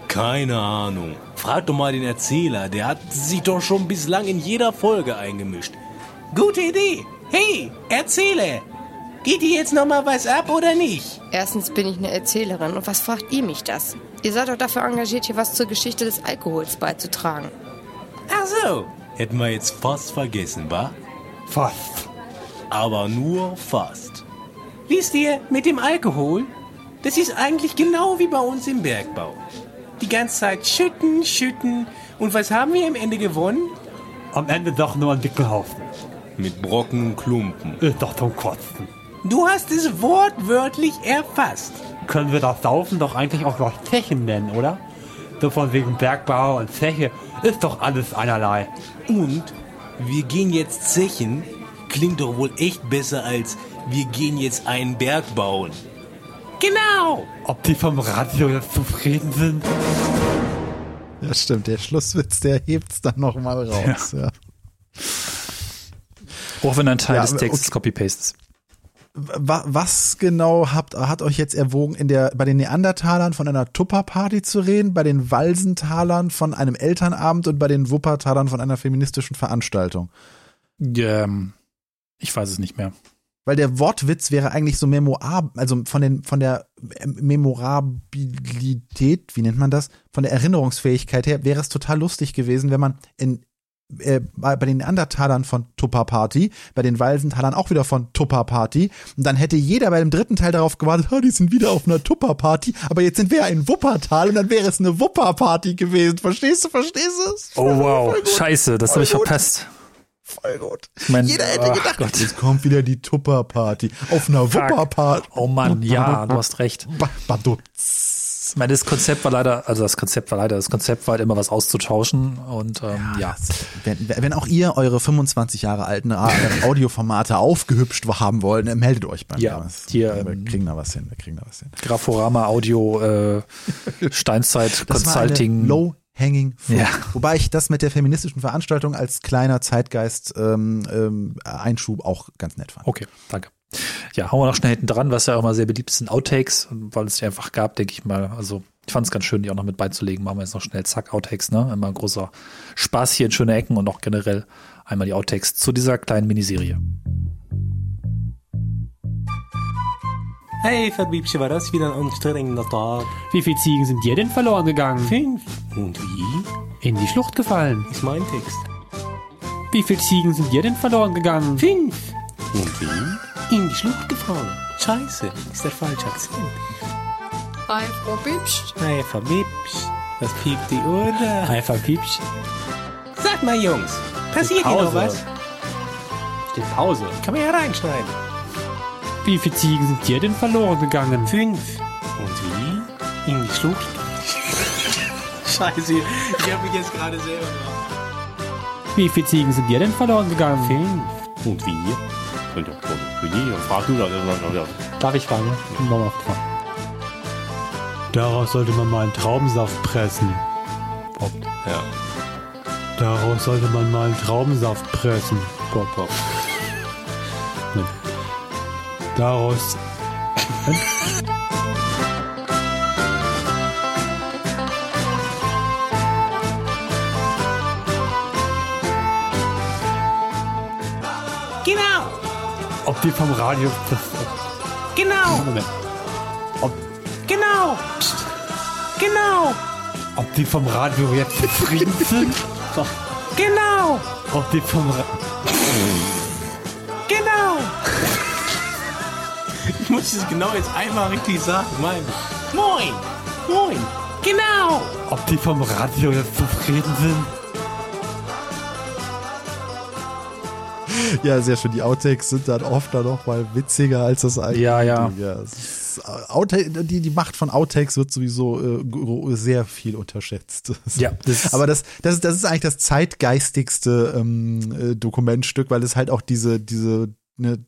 Keine Ahnung. Frag doch mal den Erzähler, der hat sich doch schon bislang in jeder Folge eingemischt. Gute Idee. Hey, erzähle. Geht dir jetzt noch mal was ab oder nicht? Erstens bin ich eine Erzählerin und was fragt ihr mich das? Ihr seid doch dafür engagiert, hier was zur Geschichte des Alkohols beizutragen. Ach so. Hätten wir jetzt fast vergessen, wa? Fast. Aber nur fast. Wisst ihr, mit dem Alkohol, das ist eigentlich genau wie bei uns im Bergbau die ganze Zeit schütten, schütten. Und was haben wir am Ende gewonnen? Am Ende doch nur ein dicker Haufen. Mit Brocken und Klumpen. Ist doch zum Kotzen. Du hast es wortwörtlich erfasst. Können wir das Saufen doch eigentlich auch noch Zechen nennen, oder? So von wegen Bergbau und Zeche ist doch alles einerlei. Und wir gehen jetzt Zechen klingt doch wohl echt besser als wir gehen jetzt einen Berg bauen. Genau. Ob die vom Radio jetzt zufrieden sind? Ja, stimmt. Der Schlusswitz, der hebt's dann nochmal raus. Ja. ja. Auch wenn ein Teil ja, des Textes okay. Copy-Paste ist. Was genau habt, hat euch jetzt erwogen, in der, bei den Neandertalern von einer Tupperparty zu reden, bei den Walsentalern von einem Elternabend und bei den Wuppertalern von einer feministischen Veranstaltung? Ähm, ich weiß es nicht mehr. Weil der Wortwitz wäre eigentlich so memorar, also von den, von der Memorabilität, wie nennt man das? Von der Erinnerungsfähigkeit her wäre es total lustig gewesen, wenn man in, äh, bei den Neandertalern von Tupper Party, bei den Walsentalern auch wieder von Tupper Party. Und dann hätte jeder bei dem dritten Teil darauf gewartet, oh, die sind wieder auf einer Tupper Party, aber jetzt sind wir ja in Wuppertal und dann wäre es eine Wupper Party gewesen. Verstehst du, verstehst du es? Oh wow, scheiße, das habe ich verpasst. Voll gut. Mein, Jeder hätte oh gedacht, Gott. jetzt kommt wieder die Tupper-Party. Auf einer Wupper-Party. Oh Mann, ja, du hast recht. Badutz. Ich meine, das Konzept war leider, also das Konzept war leider, das Konzept war halt immer was auszutauschen und ähm, ja. Wenn, wenn auch ihr eure 25 Jahre alten Audioformate aufgehübscht haben wollt, dann meldet euch bei mir. Ja, hier, wir kriegen da was hin, wir kriegen da was hin. Graforama Audio, äh, Steinzeit Consulting. Low Hanging Fruit. Ja. Wobei ich das mit der feministischen Veranstaltung als kleiner Zeitgeist ähm, ähm, Einschub auch ganz nett fand. Okay, danke. Ja, hauen wir noch schnell hinten dran, was ja auch immer sehr beliebt ist, sind Outtakes, weil es die einfach gab, denke ich mal. Also ich fand es ganz schön, die auch noch mit beizulegen. Machen wir jetzt noch schnell zack, Outtakes, ne? Immer ein großer Spaß hier in schöne Ecken und auch generell einmal die Outtakes zu dieser kleinen Miniserie. Hey, Verbiebchen, war das wieder ein anstrengender Tag? Wie viele Ziegen sind dir denn verloren gegangen? Fünf. Und wie? In die Schlucht gefallen. Ist mein Text. Wie viele Ziegen sind dir denn verloren gegangen? Fünf. Und wie? In die Schlucht gefallen. Scheiße, ist der falsche Akzent. Frau Bibsch. Hey, Verbiebchen, was piept die Uhr? Einfach Piepsch. Sag mal, Jungs, passiert hier noch was? Steht Pause. Kann man ja reinschneiden. Wie viele Ziegen sind dir denn verloren gegangen? Fünf. Und wie? In die Schlucht. Scheiße, ich habe mich jetzt gerade selber gemacht. Wie viele Ziegen sind dir denn verloren gegangen? Fünf. Und wie? Und, und, und wie? Frag du das. Darf ich fragen? Nochmal fragen. Daraus sollte man mal einen Traubensaft pressen. Pop. Ja. Daraus sollte man mal einen Traubensaft pressen. Pop, pop. Daraus. die vom Radio. Das, genau, Moment. genau. Psst. Genau, Ob die vom Radio jetzt zufrieden sind? genau, Ob die vom Ra genau. Ich muss es genau jetzt einmal richtig sagen. Mein. Moin, moin, genau. Ob die vom Radio jetzt zufrieden sind? Ja, sehr schön. Die Outtakes sind dann oft dann noch mal witziger als das eigentliche. Ja, ja. es ist, Outtake, die, die Macht von Outtakes wird sowieso äh, sehr viel unterschätzt. Ja, das- aber das, das, ist, das ist eigentlich das zeitgeistigste ähm, äh, Dokumentstück, weil es halt auch diese, diese, ne,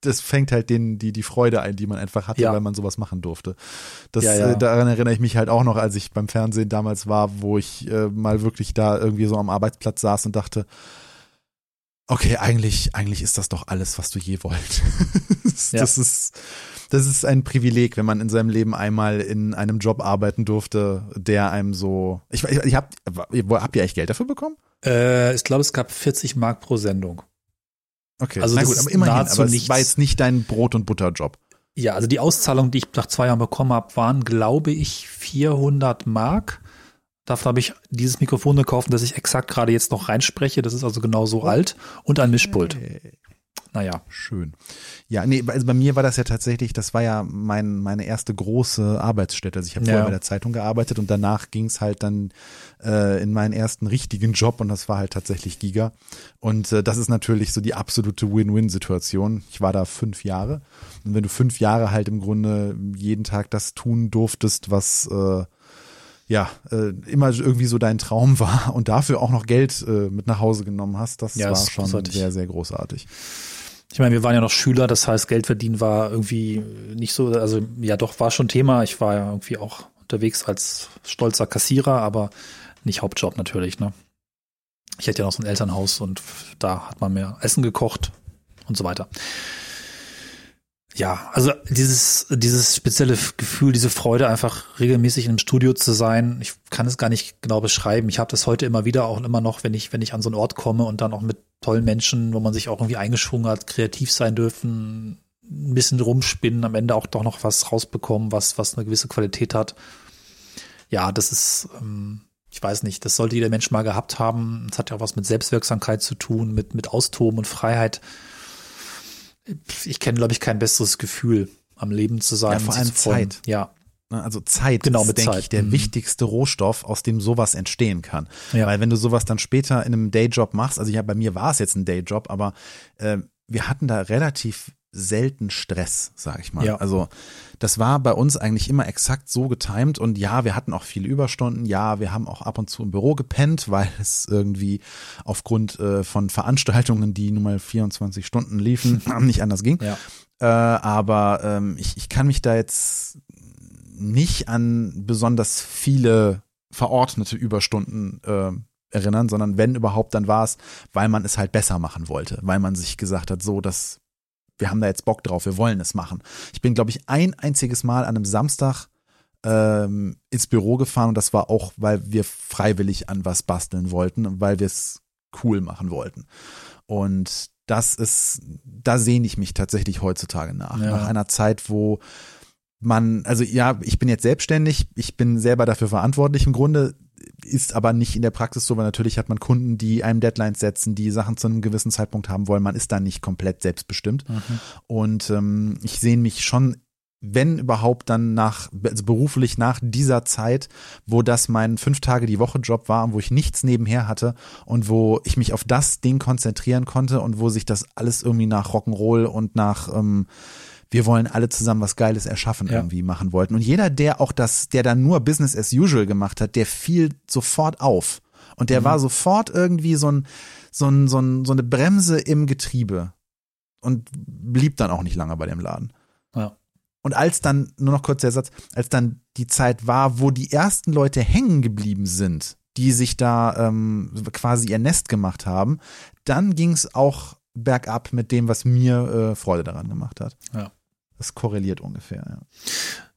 das fängt halt den, die, die Freude ein, die man einfach hatte, Ja. weil man sowas machen durfte. Das, Ja, ja. Äh, daran erinnere ich mich halt auch noch, als ich beim Fernsehen damals war, wo ich äh, mal wirklich da irgendwie so am Arbeitsplatz saß und dachte, Okay, eigentlich, eigentlich ist das doch alles, was du je wollt. das, Ja. das ist, das ist ein Privileg, wenn man in seinem Leben einmal in einem Job arbeiten durfte, der einem so. Ich, ich, ich hab, habt ihr echt Geld dafür bekommen? Äh, ich glaube, es gab 40 Mark pro Sendung. Okay, Also na das gut, aber immerhin, aber es nichts. war jetzt nicht dein Brot- und Butterjob. Ja, also die Auszahlung, die ich nach zwei Jahren bekommen habe, waren, glaube ich, 400 Mark. Davon habe ich dieses Mikrofon gekauft, das ich exakt gerade jetzt noch reinspreche. Das ist also genau so alt. Und ein Mischpult. Naja. Schön. Ja, nee, also bei mir war das ja tatsächlich, das war ja mein, meine erste große Arbeitsstätte. Also ich habe Ja. vorher bei der Zeitung gearbeitet und danach ging es halt dann äh, in meinen ersten richtigen Job und das war halt tatsächlich Giga. Und äh, das ist natürlich so die absolute Win-Win-Situation. Ich war da fünf Jahre und wenn du fünf Jahre halt im Grunde jeden Tag das tun durftest, was äh, ja, äh, immer irgendwie so dein Traum war und dafür auch noch Geld äh, mit nach Hause genommen hast, das Ja, war das schon großartig. sehr, sehr großartig. Ich meine, wir waren ja noch Schüler, das heißt, Geld verdienen war irgendwie nicht so, also ja doch, war schon Thema. Ich war ja irgendwie auch unterwegs als stolzer Kassierer, aber nicht Hauptjob natürlich, ne? Ich hätte ja noch so ein Elternhaus und da hat man mehr Essen gekocht und so weiter. Ja, also dieses, dieses spezielle Gefühl, diese Freude, einfach regelmäßig im Studio zu sein, ich kann es gar nicht genau beschreiben. Ich habe das heute immer wieder auch immer noch, wenn ich, wenn ich an so einen Ort komme und dann auch mit tollen Menschen, wo man sich auch irgendwie eingeschwungen hat, kreativ sein dürfen, ein bisschen rumspinnen, am Ende auch doch noch was rausbekommen, was, was eine gewisse Qualität hat. Ja, das ist, ähm, ich weiß nicht, das sollte jeder Mensch mal gehabt haben. Es hat ja auch was mit Selbstwirksamkeit zu tun, mit, mit Austoben und Freiheit. Ich kenne, glaube ich, kein besseres Gefühl, am Leben zu sein. Ja, vor allem. Zeit. Ja, Ne, Also Zeit Genau, ist, denke Zeit. ich, der Mhm. wichtigste Rohstoff, aus dem sowas entstehen kann. Ja. Weil wenn du sowas dann später in einem Dayjob machst, also ja, bei mir war es jetzt ein Dayjob, aber äh, wir hatten da relativ selten Stress, sag ich mal. Ja. Also das war bei uns eigentlich immer exakt so getimt und ja, wir hatten auch viele Überstunden, ja, wir haben auch ab und zu im Büro gepennt, weil es irgendwie aufgrund äh, von Veranstaltungen, die nun mal 24 Stunden liefen, nicht anders ging. Ja. Äh, aber ähm, ich, ich kann mich da jetzt nicht an besonders viele verordnete Überstunden äh, erinnern, sondern wenn überhaupt, dann war es, weil man es halt besser machen wollte, weil man sich gesagt hat, so, dass wir haben da jetzt Bock drauf, wir wollen es machen. Ich bin, glaube ich, ein einziges Mal an einem Samstag ähm, ins Büro gefahren und das war auch, weil wir freiwillig an was basteln wollten und weil wir es cool machen wollten. Und das ist, da sehne ich mich tatsächlich heutzutage nach. Ja. Nach einer Zeit, wo man, also ja, ich bin jetzt selbstständig, ich bin selber dafür verantwortlich im Grunde, ist aber nicht in der Praxis so, weil natürlich hat man Kunden, die einem Deadlines setzen, die Sachen zu einem gewissen Zeitpunkt haben wollen. Man ist da nicht komplett selbstbestimmt. Mhm. Und ähm, ich sehe mich schon, wenn überhaupt, dann nach, also beruflich nach dieser Zeit, wo das mein fünf Tage die Woche Job war und wo ich nichts nebenher hatte und wo ich mich auf das Ding konzentrieren konnte und wo sich das alles irgendwie nach Rock'n'Roll und nach ähm, wir wollen alle zusammen was Geiles erschaffen Ja. irgendwie machen wollten. Und jeder, der auch das, der dann nur Business as usual gemacht hat, der fiel sofort auf. Und der Mhm. war sofort irgendwie so ein, so ein, so ein, so eine Bremse im Getriebe. Und blieb dann auch nicht lange bei dem Laden. Ja. Und als dann, nur noch kurz der Satz, als dann die Zeit war, wo die ersten Leute hängen geblieben sind, die sich da ähm, quasi ihr Nest gemacht haben, dann ging es auch bergab mit dem, was mir äh, Freude daran gemacht hat. Ja. Das korreliert ungefähr, ja.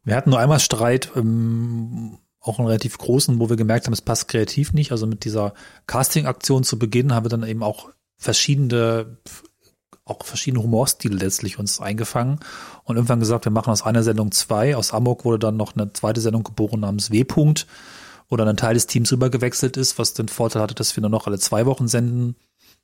Wir hatten nur einmal Streit, ähm, auch einen relativ großen, wo wir gemerkt haben, es passt kreativ nicht. Also mit dieser Casting-Aktion zu Beginn haben wir dann eben auch verschiedene, auch verschiedene Humorstile letztlich uns eingefangen und irgendwann gesagt, wir machen aus einer Sendung zwei. Aus Amok wurde dann noch eine zweite Sendung geboren namens W-Punkt, wo dann ein Teil des Teams rübergewechselt ist, was den Vorteil hatte, dass wir nur noch alle zwei Wochen senden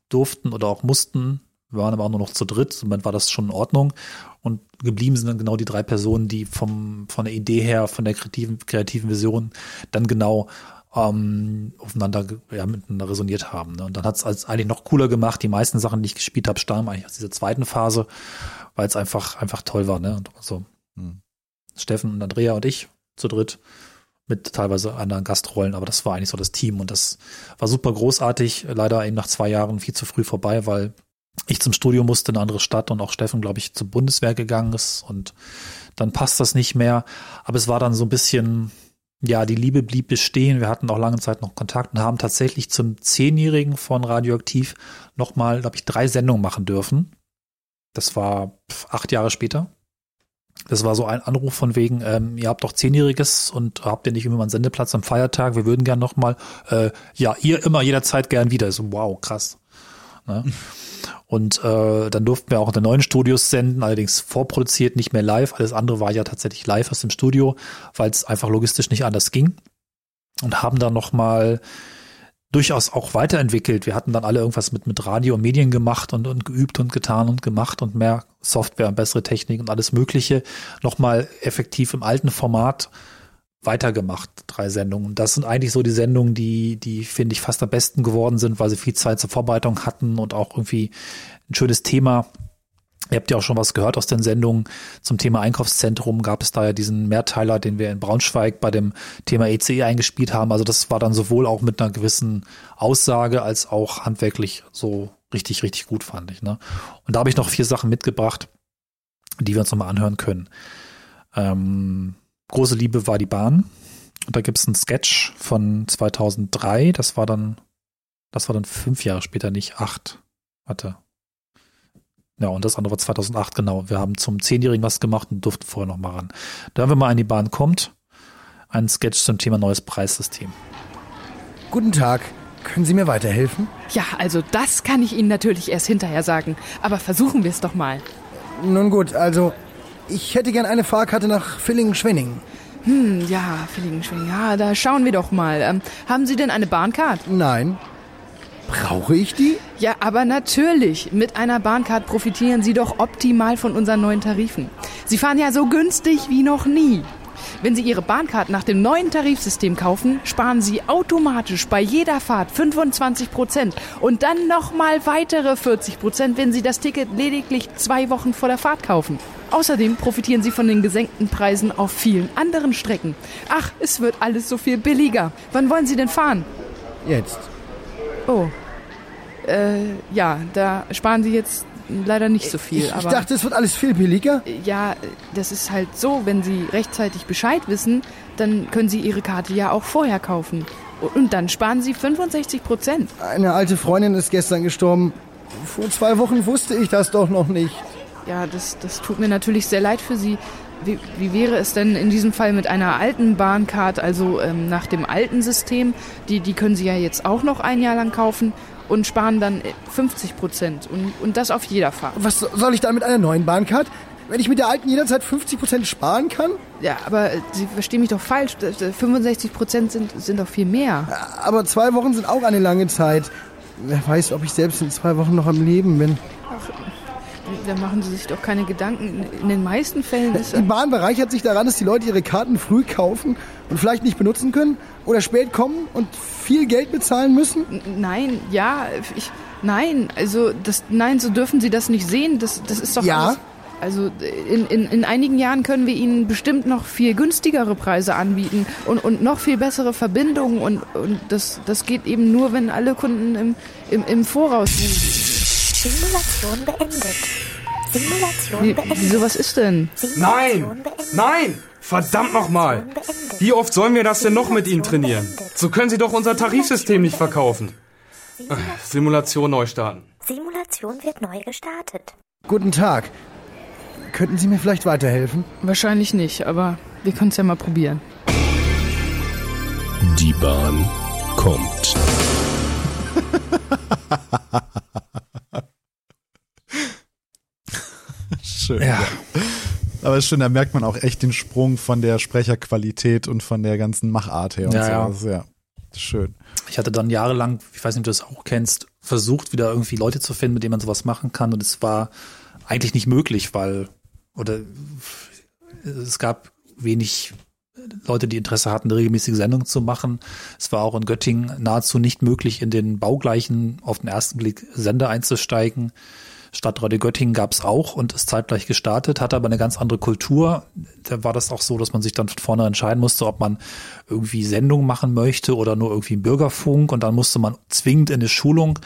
durften oder auch mussten. Wir waren aber auch nur noch zu dritt, somit war das schon in Ordnung. Und geblieben sind dann genau die drei Personen, die vom, von der Idee her, von der kreativen, kreativen Vision dann genau ähm, aufeinander ja, miteinander resoniert haben. Ne? Und dann hat es als eigentlich noch cooler gemacht. Die meisten Sachen, die ich gespielt habe, stammen eigentlich aus dieser zweiten Phase, weil es einfach, einfach toll war. Ne? Und so Hm. Steffen und Andrea und ich zu dritt mit teilweise anderen Gastrollen, aber das war eigentlich so das Team und das war super großartig. Leider eben nach zwei Jahren viel zu früh vorbei, weil ich zum Studio musste in eine andere Stadt und auch Steffen, glaube ich, zur Bundeswehr gegangen ist und dann passt das nicht mehr. Aber es war dann so ein bisschen, ja, die Liebe blieb bestehen. Wir hatten auch lange Zeit noch Kontakt und haben tatsächlich zum Zehnjährigen von Radioaktiv nochmal, glaube ich, drei Sendungen machen dürfen. Das war acht Jahre später. Das war so ein Anruf von wegen, ähm, ihr habt doch Zehnjähriges und habt ihr nicht immer einen Sendeplatz am Feiertag? Wir würden gern nochmal, äh, ja, ihr immer jederzeit gern wieder. So, wow, krass. Ne? Und äh, dann durften wir auch in den neuen Studios senden, allerdings vorproduziert, nicht mehr live. Alles andere war ja tatsächlich live aus dem Studio, weil es einfach logistisch nicht anders ging. Und haben dann nochmal durchaus auch weiterentwickelt. Wir hatten dann alle irgendwas mit, mit Radio und Medien gemacht und, und geübt und getan und gemacht und mehr Software und bessere Technik und alles Mögliche nochmal effektiv im alten Format weitergemacht, drei Sendungen. Das sind eigentlich so die Sendungen, die, die finde ich fast am besten geworden sind, weil sie viel Zeit zur Vorbereitung hatten und auch irgendwie ein schönes Thema. Ihr habt ja auch schon was gehört aus den Sendungen zum Thema Einkaufszentrum. Gab es da ja diesen Mehrteiler, den wir in Braunschweig bei dem Thema ECE eingespielt haben. Also das war dann sowohl auch mit einer gewissen Aussage als auch handwerklich so richtig, richtig gut, fand ich. Ne? Und da habe ich noch vier Sachen mitgebracht, die wir uns nochmal anhören können. Ähm, Große Liebe war die Bahn. Und da gibt es einen Sketch von 2003. Das war dann, das war dann fünf Jahre später, nicht acht. Warte. Ja, und das andere war 2008, genau. Wir haben zum Zehnjährigen was gemacht und durften vorher noch mal ran. Da, wenn man in die Bahn kommt, ein Sketch zum Thema neues Preissystem. Guten Tag. Können Sie mir weiterhelfen? Ja, also das kann ich Ihnen natürlich erst hinterher sagen. Aber versuchen wir es doch mal. Nun gut, also ich hätte gern eine Fahrkarte nach Villingen-Schwenningen. Hm, ja, Villingen-Schwenningen. Ja, da schauen wir doch mal. Ähm, haben Sie denn eine Bahncard? Nein. Brauche ich die? Ja, aber natürlich. Mit einer Bahncard profitieren Sie doch optimal von unseren neuen Tarifen. Sie fahren ja so günstig wie noch nie. Wenn Sie Ihre Bahncard nach dem neuen Tarifsystem kaufen, sparen Sie automatisch bei jeder Fahrt 25 Prozent und dann nochmal weitere 40 Prozent, wenn Sie das Ticket lediglich zwei Wochen vor der Fahrt kaufen. Außerdem profitieren Sie von den gesenkten Preisen auf vielen anderen Strecken. Ach, es wird alles so viel billiger. Wann wollen Sie denn fahren? Jetzt. Oh. Äh, ja, da sparen Sie jetzt leider nicht so viel. Ich, ich dachte, es wird alles viel billiger. Ja, das ist halt so, wenn Sie rechtzeitig Bescheid wissen, dann können Sie Ihre Karte ja auch vorher kaufen. Und dann sparen Sie 65 Prozent. Eine alte Freundin ist gestern gestorben. Vor zwei Wochen wusste ich das doch noch nicht. Ja, das, das tut mir natürlich sehr leid für Sie. Wie, wie wäre es denn in diesem Fall mit einer alten Bahncard, also ähm, nach dem alten System? Die, die können Sie ja jetzt auch noch ein Jahr lang kaufen und sparen dann 50 Prozent. Und, und das auf jeder Fahrt. Was soll ich dann mit einer neuen Bahncard? Wenn ich mit der alten jederzeit 50 Prozent sparen kann? Ja, aber Sie verstehen mich doch falsch. 65 Prozent sind, sind doch viel mehr. Aber zwei Wochen sind auch eine lange Zeit. Wer weiß, ob ich selbst in zwei Wochen noch am Leben bin. Ach, da machen Sie sich doch keine Gedanken. In den meisten Fällen ist... Die Bahn bereichert sich daran, dass die Leute ihre Karten früh kaufen und vielleicht nicht benutzen können oder spät kommen und viel Geld bezahlen müssen? Nein, ja, ich... Nein, also das, nein, so dürfen Sie das nicht sehen. Das, das ist doch ja. Alles, also in, in, in einigen Jahren können wir Ihnen bestimmt noch viel günstigere Preise anbieten und, und noch viel bessere Verbindungen und, und das, das geht eben nur, wenn alle Kunden im, im, im Voraus sind. Simulation beendet. Simulation Wie, beendet. wieso, was ist denn? Nein! Nein! Verdammt nochmal! Wie oft sollen wir das denn noch mit Ihnen trainieren? So können Sie doch unser Tarifsystem nicht verkaufen. Äh, Simulation neu starten. Simulation wird neu gestartet. Guten Tag. Könnten Sie mir vielleicht weiterhelfen? Wahrscheinlich nicht, aber wir können es ja mal probieren. Die Bahn kommt. Schön. Ja. Aber ist schön, da merkt man auch echt den Sprung von der Sprecherqualität und von der ganzen Machart her. Und Ja, so. ja. Ja schön. Ich hatte dann jahrelang, ich weiß nicht, ob du das auch kennst, versucht, wieder irgendwie Leute zu finden, mit denen man sowas machen kann. Und es war eigentlich nicht möglich, weil, oder es gab wenig Leute, die Interesse hatten, eine regelmäßige Sendung zu machen. Es war auch in Göttingen nahezu nicht möglich, in den baugleichen, auf den ersten Blick Sender einzusteigen. Stadtradio Göttingen gab es auch und ist zeitgleich gestartet, hatte aber eine ganz andere Kultur. Da war das auch so, dass man sich dann von vorne entscheiden musste, ob man irgendwie Sendung machen möchte oder nur irgendwie Bürgerfunk und dann musste man zwingend in eine Schulung,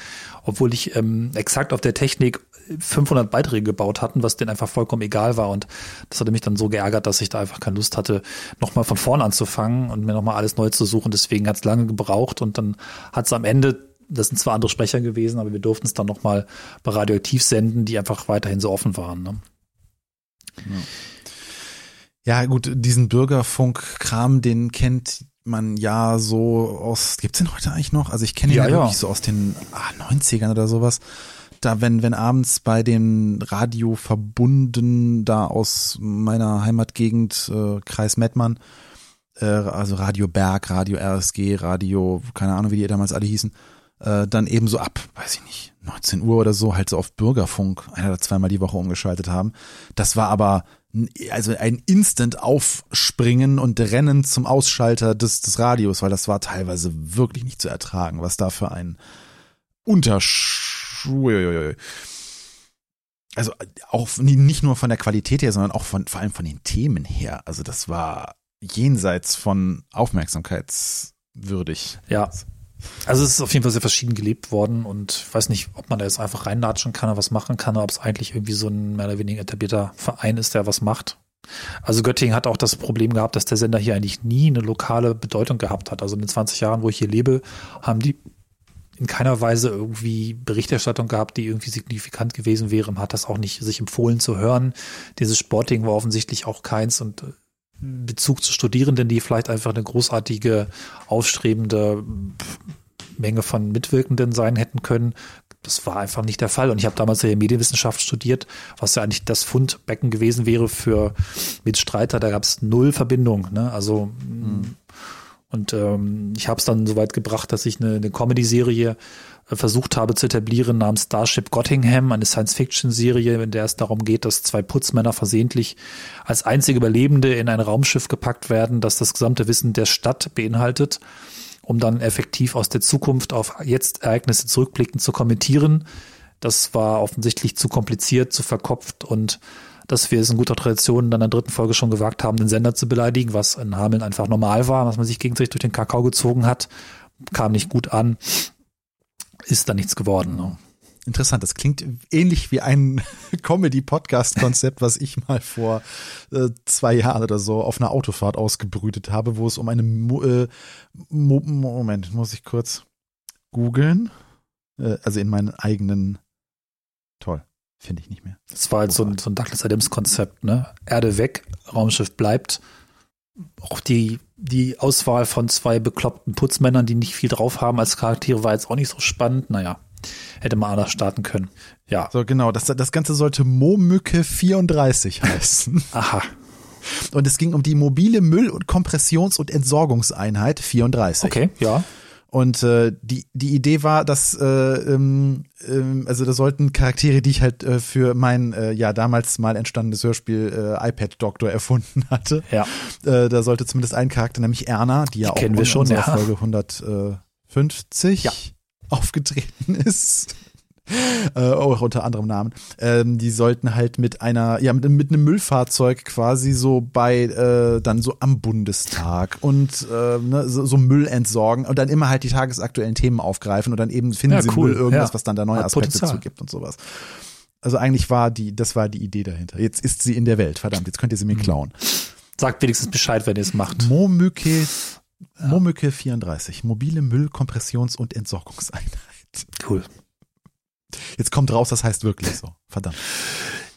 obwohl ich ähm, exakt auf der Technik 500 Beiträge gebaut hatten, was denen einfach vollkommen egal war und das hatte mich dann so geärgert, dass ich da einfach keine Lust hatte, nochmal von vorne anzufangen und mir nochmal alles neu zu suchen. Deswegen hat es lange gebraucht und dann hat es am Ende das sind zwar andere Sprecher gewesen, aber wir durften es dann nochmal bei Radioaktiv senden, die einfach weiterhin so offen waren. Ne? Ja, gut, diesen Bürgerfunk-Kram, den kennt man ja so aus, gibt's den heute eigentlich noch? Also ich kenne ihn Ja, ja, ja. wirklich so aus den ah, 90ern oder sowas. Da, wenn, wenn abends bei den Radioverbunden da aus meiner Heimatgegend, äh, Kreis Mettmann, äh, also Radio Berg, Radio RSG, Radio, keine Ahnung, wie die damals alle hießen, äh, dann eben so ab, weiß ich nicht, 19 Uhr oder so, halt so auf Bürgerfunk ein oder zweimal die Woche umgeschaltet haben. Das war aber also ein Instant Aufspringen und Rennen zum Ausschalter des, des Radios, weil das war teilweise wirklich nicht zu ertragen, was da für ein Untersch... Also auch nicht nur von der Qualität her, sondern auch von, vor allem von den Themen her. Also das war jenseits von aufmerksamkeitswürdig. Ja. Also es ist auf jeden Fall sehr verschieden gelebt worden und ich weiß nicht, ob man da jetzt einfach reinlatschen kann oder was machen kann, oder ob es eigentlich irgendwie so ein mehr oder weniger etablierter Verein ist, der was macht. Also Göttingen hat auch das Problem gehabt, dass der Sender hier eigentlich nie eine lokale Bedeutung gehabt hat. Also in den 20 Jahren, wo ich hier lebe, haben die in keiner Weise irgendwie Berichterstattung gehabt, die irgendwie signifikant gewesen wäre. Man hat das auch nicht sich empfohlen zu hören. Dieses Sporting war offensichtlich auch keins und äh, Bezug zu Studierenden, die vielleicht einfach eine großartige, aufstrebende Menge von Mitwirkenden sein hätten können. Das war einfach nicht der Fall. Und ich habe damals ja Medienwissenschaft studiert, was ja eigentlich das Fundbecken gewesen wäre für Mitstreiter. Da gab es null Verbindung. Ne? Also Und ähm, ich habe es dann so weit gebracht, dass ich eine, eine Comedy-Serie versucht habe zu etablieren namens Starship Gottingham, eine Science-Fiction-Serie, in der es darum geht, dass zwei Putzmänner versehentlich als einzige Überlebende in ein Raumschiff gepackt werden, das das gesamte Wissen der Stadt beinhaltet, um dann effektiv aus der Zukunft auf jetzt Ereignisse zurückblickend zu kommentieren. Das war offensichtlich zu kompliziert, zu verkopft und dass wir es in guter Tradition dann in der dritten Folge schon gewagt haben, den Sender zu beleidigen, was in Hameln einfach normal war, was man sich gegenseitig durch den Kakao gezogen hat, kam nicht gut an, ist da nichts geworden. Ne? Interessant, das klingt ähnlich wie ein Comedy-Podcast-Konzept, was ich mal vor äh, zwei Jahren oder so auf einer Autofahrt ausgebrütet habe, wo es um eine Mo äh, Mo Moment, muss ich kurz googeln. Äh, also in meinen eigenen Toll. Finde ich nicht mehr. Das war halt so ein, so ein Douglas Adams-Konzept, ne? Erde weg, Raumschiff bleibt. Auch die, die Auswahl von zwei bekloppten Putzmännern, die nicht viel drauf haben als Charaktere, war jetzt auch nicht so spannend. Naja, hätte man anders starten können. Ja. So, genau. Das, das Ganze sollte Momücke 34 heißen. Aha. Und es ging um die mobile Müll- und Kompressions- und Entsorgungseinheit 34. Okay, ja. Und äh, die, die Idee war, dass äh, ähm, ähm, also da sollten Charaktere, die ich halt äh, für mein äh, ja damals mal entstandenes Hörspiel äh, iPad Doctor erfunden hatte. Ja. Äh, da sollte zumindest ein Charakter, nämlich Erna, die ja Die auch kennen wir in schon, unserer ja. Folge 150 Ja. aufgetreten ist. Äh, auch unter anderem Namen. Ähm, die sollten halt mit einer, ja, mit, mit einem Müllfahrzeug quasi so bei, äh, dann so am Bundestag und äh, ne, so, so Müll entsorgen und dann immer halt die tagesaktuellen Themen aufgreifen und dann eben finden Ja, sie cool, Müll irgendwas, ja. was dann da neue Hat Aspekte Potenzial. zu gibt und sowas. Also eigentlich war die, das war die Idee dahinter. Jetzt ist sie in der Welt. Verdammt, jetzt könnt ihr sie mir Mhm. klauen. Sagt wenigstens Bescheid, wenn ihr es macht. Momücke, Momücke 34, mobile Müllkompressions- und Entsorgungseinheit. Cool. Jetzt kommt raus, das heißt wirklich so. Verdammt.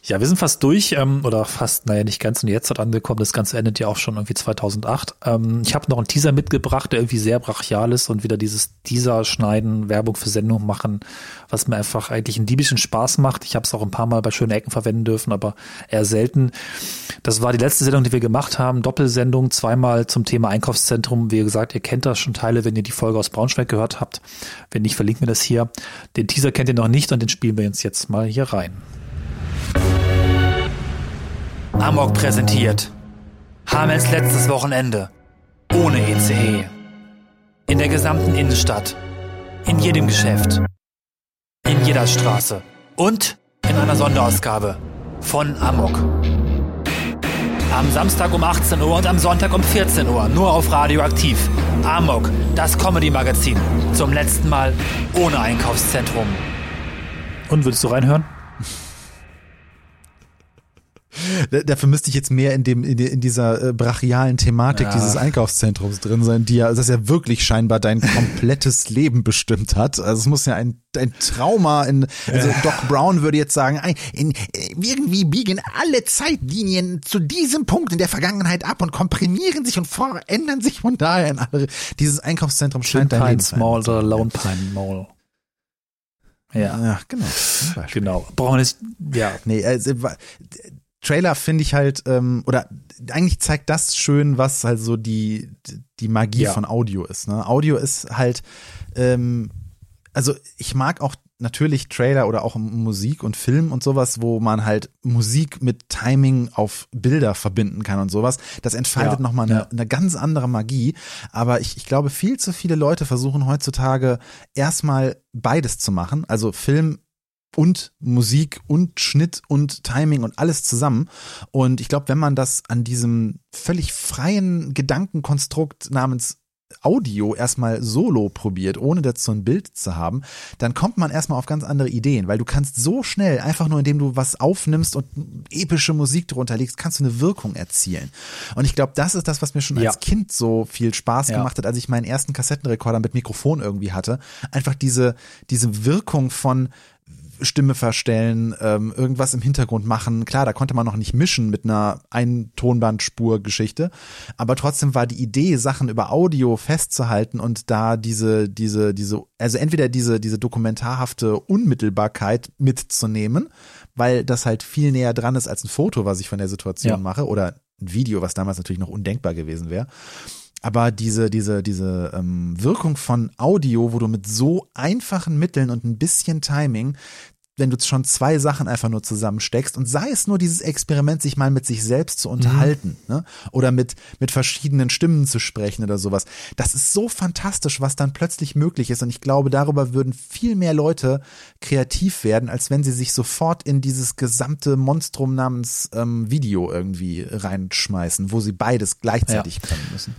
Ja, wir sind fast durch, ähm, oder fast, naja, nicht ganz und jetzt hat angekommen. Das Ganze endet ja auch schon irgendwie 2008. Ähm, ich habe noch einen Teaser mitgebracht, der irgendwie sehr brachial ist und wieder dieses Teaser schneiden, Werbung für Sendung machen, was mir einfach eigentlich einen diebischen Spaß macht. Ich habe es auch ein paar Mal bei schönen Ecken verwenden dürfen, aber eher selten. Das war die letzte Sendung, die wir gemacht haben. Doppelsendung, zweimal zum Thema Einkaufszentrum. Wie gesagt, ihr kennt das schon Teile, wenn ihr die Folge aus Braunschweig gehört habt. Wenn nicht, verlinken wir das hier. Den Teaser kennt ihr noch nicht und den spielen wir uns jetzt mal hier rein. Amok präsentiert. Hamels letztes Wochenende. Ohne ECE. In der gesamten Innenstadt. In jedem Geschäft. In jeder Straße. Und in einer Sonderausgabe von Amok. Am Samstag um 18 Uhr und am Sonntag um 14 Uhr. Nur auf Radioaktiv. Amok, das Comedy-Magazin. Zum letzten Mal ohne Einkaufszentrum. Und würdest du reinhören? Da- Dafür müsste ich jetzt mehr in dem in, die- in dieser äh, brachialen Thematik Ja. dieses Einkaufszentrums drin sein, die ja das ja wirklich scheinbar dein komplettes Leben bestimmt hat. Also es muss ja ein, ein Trauma in also Doc Brown würde jetzt sagen, in, äh, irgendwie biegen alle Zeitlinien zu diesem Punkt in der Vergangenheit ab und komprimieren sich und verändern sich von daher in alle. Dieses Einkaufszentrum scheint dein Leben zu Mall oder Lone Pine Mall. Ja. Ja, genau. Genau. Brauchen wir nicht, ja. Nee, also, Trailer finde ich halt, ähm, oder eigentlich zeigt das schön, was halt so die, die Magie Ja. von Audio ist. Ne? Audio ist halt, ähm, also ich mag auch natürlich Trailer oder auch Musik und Film und sowas, wo man halt Musik mit Timing auf Bilder verbinden kann und sowas. Das entfaltet Ja, nochmal eine, ja. eine ganz andere Magie. Aber ich, ich glaube, viel zu viele Leute versuchen heutzutage erstmal beides zu machen. Also Film und Musik und Schnitt und Timing und alles zusammen. Und ich glaube, wenn man das an diesem völlig freien Gedankenkonstrukt namens Audio erstmal solo probiert, ohne dazu ein Bild zu haben, dann kommt man erstmal auf ganz andere Ideen, weil du kannst so schnell, einfach nur indem du was aufnimmst und epische Musik drunter legst, kannst du eine Wirkung erzielen. Und ich glaube, das ist das, was mir schon Ja. als Kind so viel Spaß Ja. gemacht hat, als ich meinen ersten Kassettenrekorder mit Mikrofon irgendwie hatte. Einfach diese, diese Wirkung von Stimme verstellen, ähm, irgendwas im Hintergrund machen. Klar, da konnte man noch nicht mischen mit einer Ein-Tonbandspur-Geschichte, aber trotzdem war die Idee, Sachen über Audio festzuhalten und da diese, diese, diese, also entweder diese, diese dokumentarhafte Unmittelbarkeit mitzunehmen, weil das halt viel näher dran ist als ein Foto, was ich von der Situation Ja. mache, oder ein Video, was damals natürlich noch undenkbar gewesen wäre. aber diese, diese, diese ähm, Wirkung von Audio, wo du mit so einfachen Mitteln und ein bisschen Timing wenn du schon zwei Sachen einfach nur zusammensteckst und sei es nur dieses Experiment, sich mal mit sich selbst zu unterhalten mhm. ne? oder mit, mit verschiedenen Stimmen zu sprechen oder sowas. Das ist so fantastisch, was dann plötzlich möglich ist und ich glaube, darüber würden viel mehr Leute kreativ werden, als wenn sie sich sofort in dieses gesamte Monstrum namens ähm, Video irgendwie reinschmeißen, wo sie beides gleichzeitig ja. können müssen.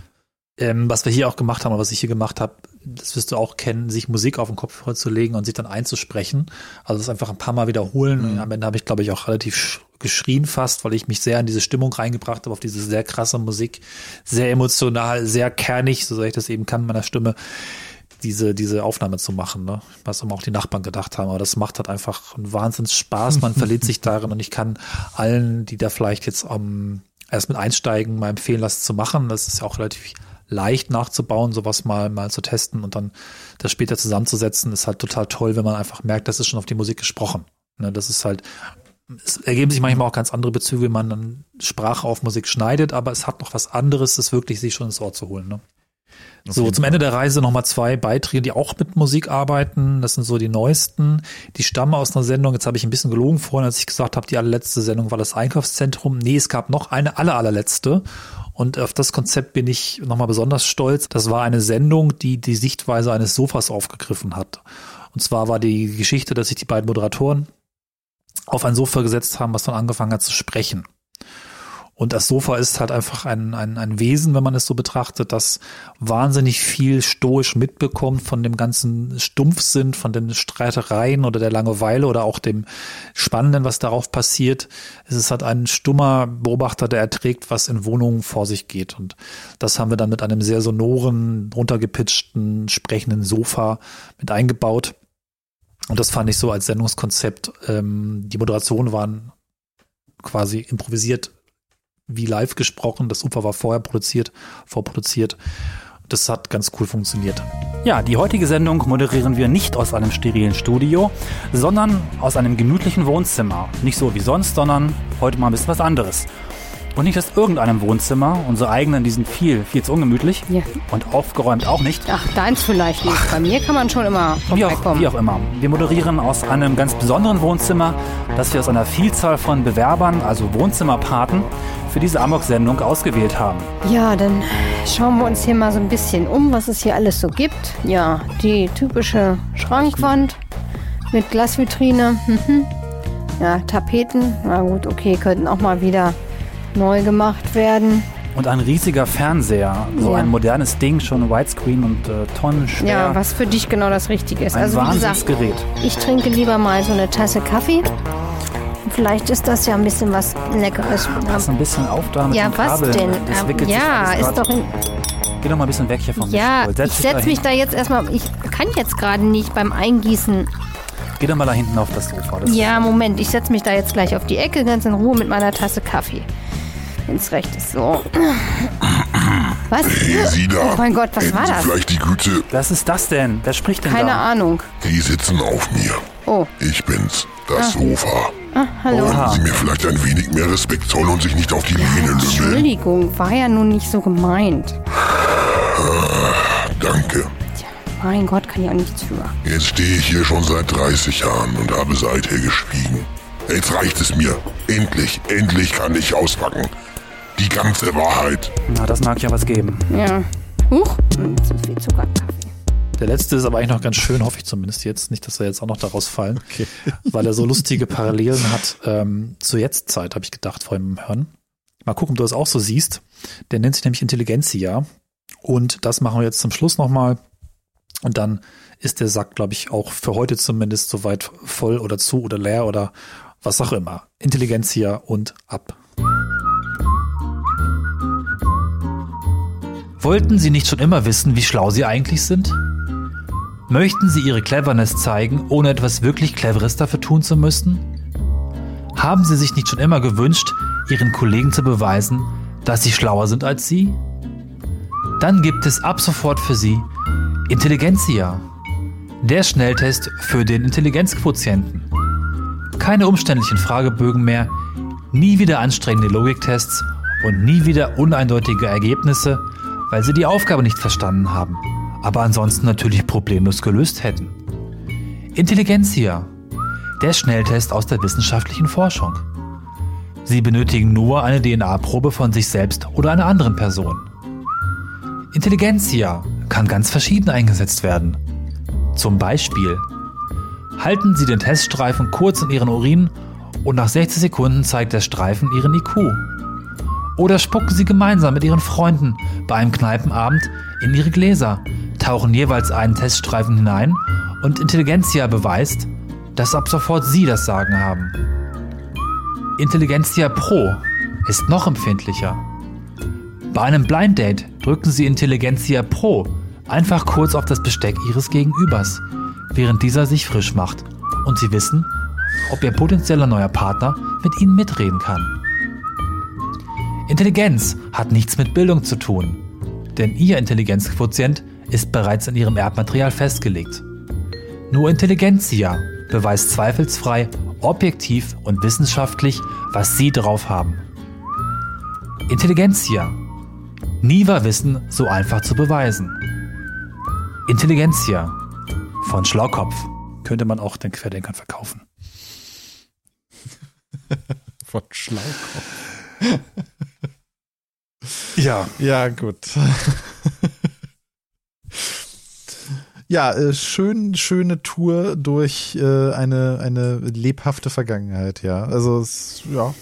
Ähm, was wir hier auch gemacht haben, oder was ich hier gemacht habe, das wirst du auch kennen, sich Musik auf den Kopf zu legen und sich dann einzusprechen. Also das einfach ein paar Mal wiederholen. Mhm. Am Ende habe ich, glaube ich, auch relativ geschrien fast, weil ich mich sehr in diese Stimmung reingebracht habe, auf diese sehr krasse Musik, sehr emotional, sehr kernig, so sehr ich das eben kann, meiner Stimme, diese, diese Aufnahme zu machen, ne? Was immer auch die Nachbarn gedacht haben. Aber das macht halt einfach einen Wahnsinns Spaß. Man verliert sich darin und ich kann allen, die da vielleicht jetzt um, erst mit einsteigen, mal empfehlen, das zu machen. Das ist ja auch relativ leicht nachzubauen, sowas mal, mal zu testen und dann das später zusammenzusetzen, ist halt total toll, wenn man einfach merkt, das ist schon auf die Musik gesprochen. Ne, das ist halt, es ergeben sich manchmal auch ganz andere Bezüge, wenn man dann Sprache auf Musik schneidet, aber es hat noch was anderes, das wirklich sich schon ins Ohr zu holen. Ne? So, zum Ende der Reise nochmal zwei Beiträge, die auch mit Musik arbeiten. Das sind so die neuesten. Die stammen aus einer Sendung. Jetzt habe ich ein bisschen gelogen vorhin, als ich gesagt habe, die allerletzte Sendung war das Einkaufszentrum. Nee, es gab noch eine aller, allerletzte. Und auf das Konzept bin ich nochmal besonders stolz. Das war eine Sendung, die die Sichtweise eines Sofas aufgegriffen hat. Und zwar war die Geschichte, dass sich die beiden Moderatoren auf ein Sofa gesetzt haben, was dann angefangen hat zu sprechen. Und das Sofa ist halt einfach ein, ein, ein Wesen, wenn man es so betrachtet, das wahnsinnig viel stoisch mitbekommt von dem ganzen Stumpfsinn, von den Streitereien oder der Langeweile oder auch dem Spannenden, was darauf passiert. Es ist halt ein stummer Beobachter, der erträgt, was in Wohnungen vor sich geht. Und das haben wir dann mit einem sehr sonoren, runtergepitchten, sprechenden Sofa mit eingebaut. Und das fand ich so als Sendungskonzept. Ähm, die Moderationen waren quasi improvisiert wie live gesprochen. Das Ufer war vorher produziert, vorproduziert. Das hat ganz cool funktioniert. Ja, die heutige Sendung moderieren wir nicht aus einem sterilen Studio, sondern aus einem gemütlichen Wohnzimmer. Nicht so wie sonst, sondern heute mal ein bisschen was anderes. Und nicht aus irgendeinem Wohnzimmer. Unsere eigenen, die sind viel, viel zu ungemütlich. Ja. Und aufgeräumt auch nicht. Ach, deins vielleicht nicht. Bei mir kann man schon immer. Wie auch, wie auch immer. Wir moderieren aus einem ganz besonderen Wohnzimmer, das wir aus einer Vielzahl von Bewerbern, also Wohnzimmerpaten, für diese Amok-Sendung ausgewählt haben. Ja, dann schauen wir uns hier mal so ein bisschen um, was es hier alles so gibt. Ja, die typische Schrankwand mit Glasvitrine. Mhm. Ja, Tapeten. Na gut, okay, könnten auch mal wieder neu gemacht werden. Und ein riesiger Fernseher, so ja. ein modernes Ding, schon Widescreen und äh, tonnenschwer. Ja, was für dich genau das Richtige ist. Ein also gesagt, ich trinke lieber mal so eine Tasse Kaffee. Vielleicht ist das ja ein bisschen was Leckeres. Pass ein bisschen auf da mit Ja, was Kabel. denn? Ähm, ja, ist doch ein Geh doch mal ein bisschen weg hier vom Ja, Setz ich setze mich da jetzt erstmal. Ich kann jetzt gerade nicht beim Eingießen. Geh doch mal da hinten auf das Sofa. Das ja, Moment, ich setze mich da jetzt gleich auf die Ecke, ganz in Ruhe mit meiner Tasse Kaffee ins Recht ist. So. Was? Hey, Sina. Oh mein Gott, was war das? Vielleicht die Güte. Was ist das denn? Wer spricht denn Keine da? Ahnung. Die sitzen auf mir. Oh. Ich bin's. Das ah. Sofa. Ah, hallo. Wollen Sie mir vielleicht ein wenig mehr Respekt zollen und sich nicht auf die Lehne lümmeln? Entschuldigung, war ja nun nicht so gemeint. Ah, danke. Tja, mein Gott, kann ja auch nichts für. Jetzt stehe ich hier schon seit 30 Jahren und habe seither geschwiegen. Jetzt reicht es mir. Endlich, endlich kann ich auspacken. Die ganze Wahrheit. Na, das mag ja was geben. Ja. Huch, zu viel Zucker im Kaffee. Der letzte ist aber eigentlich noch ganz schön, hoffe ich zumindest jetzt. Nicht, dass wir jetzt auch noch daraus fallen. Okay. weil er so lustige Parallelen hat ähm, zur Jetztzeit, habe ich gedacht, vor dem Hören. Mal gucken, ob du das auch so siehst. Der nennt sich nämlich Intelligenzia. Und das machen wir jetzt zum Schluss nochmal. Und dann ist der Sack, glaube ich, auch für heute zumindest soweit voll oder zu oder leer oder was auch immer. Intelligenzia und ab. Wollten Sie nicht schon immer wissen, wie schlau Sie eigentlich sind? Möchten Sie Ihre Cleverness zeigen, ohne etwas wirklich Cleveres dafür tun zu müssen? Haben Sie sich nicht schon immer gewünscht, Ihren Kollegen zu beweisen, dass sie schlauer sind als Sie? Dann gibt es ab sofort für Sie Intelligenzia, der Schnelltest für den Intelligenzquotienten. Keine umständlichen Fragebögen mehr, nie wieder anstrengende Logiktests und nie wieder uneindeutige Ergebnisse, weil sie die Aufgabe nicht verstanden haben, aber ansonsten natürlich problemlos gelöst hätten. Intelligenzia, der Schnelltest aus der wissenschaftlichen Forschung. Sie benötigen nur eine DNA-Probe von sich selbst oder einer anderen Person. Intelligenzia kann ganz verschieden eingesetzt werden. Zum Beispiel halten Sie den Teststreifen kurz in Ihren Urin und nach 60 Sekunden zeigt der Streifen Ihren IQ. Oder spucken Sie gemeinsam mit Ihren Freunden bei einem Kneipenabend in Ihre Gläser, tauchen jeweils einen Teststreifen hinein und Intelligenzia beweist, dass ab sofort Sie das Sagen haben. Intelligenzia Pro ist noch empfindlicher. Bei einem Blind Date drücken Sie Intelligenzia Pro einfach kurz auf das Besteck Ihres Gegenübers, während dieser sich frisch macht und Sie wissen, ob Ihr potenzieller neuer Partner mit Ihnen mitreden kann. Intelligenz hat nichts mit Bildung zu tun, denn Ihr Intelligenzquotient ist bereits in Ihrem Erbmaterial festgelegt. Nur Intelligenzia beweist zweifelsfrei, objektiv und wissenschaftlich, was Sie drauf haben. Intelligenzia. Nie war Wissen so einfach zu beweisen. Intelligenzia. Von Schlaukopf. Könnte man auch den Querdenkern verkaufen. Von Schlaukopf. ja. Ja, gut. Ja, äh, schön, schöne Tour durch äh, eine, eine lebhafte Vergangenheit, ja. Also, es, ja,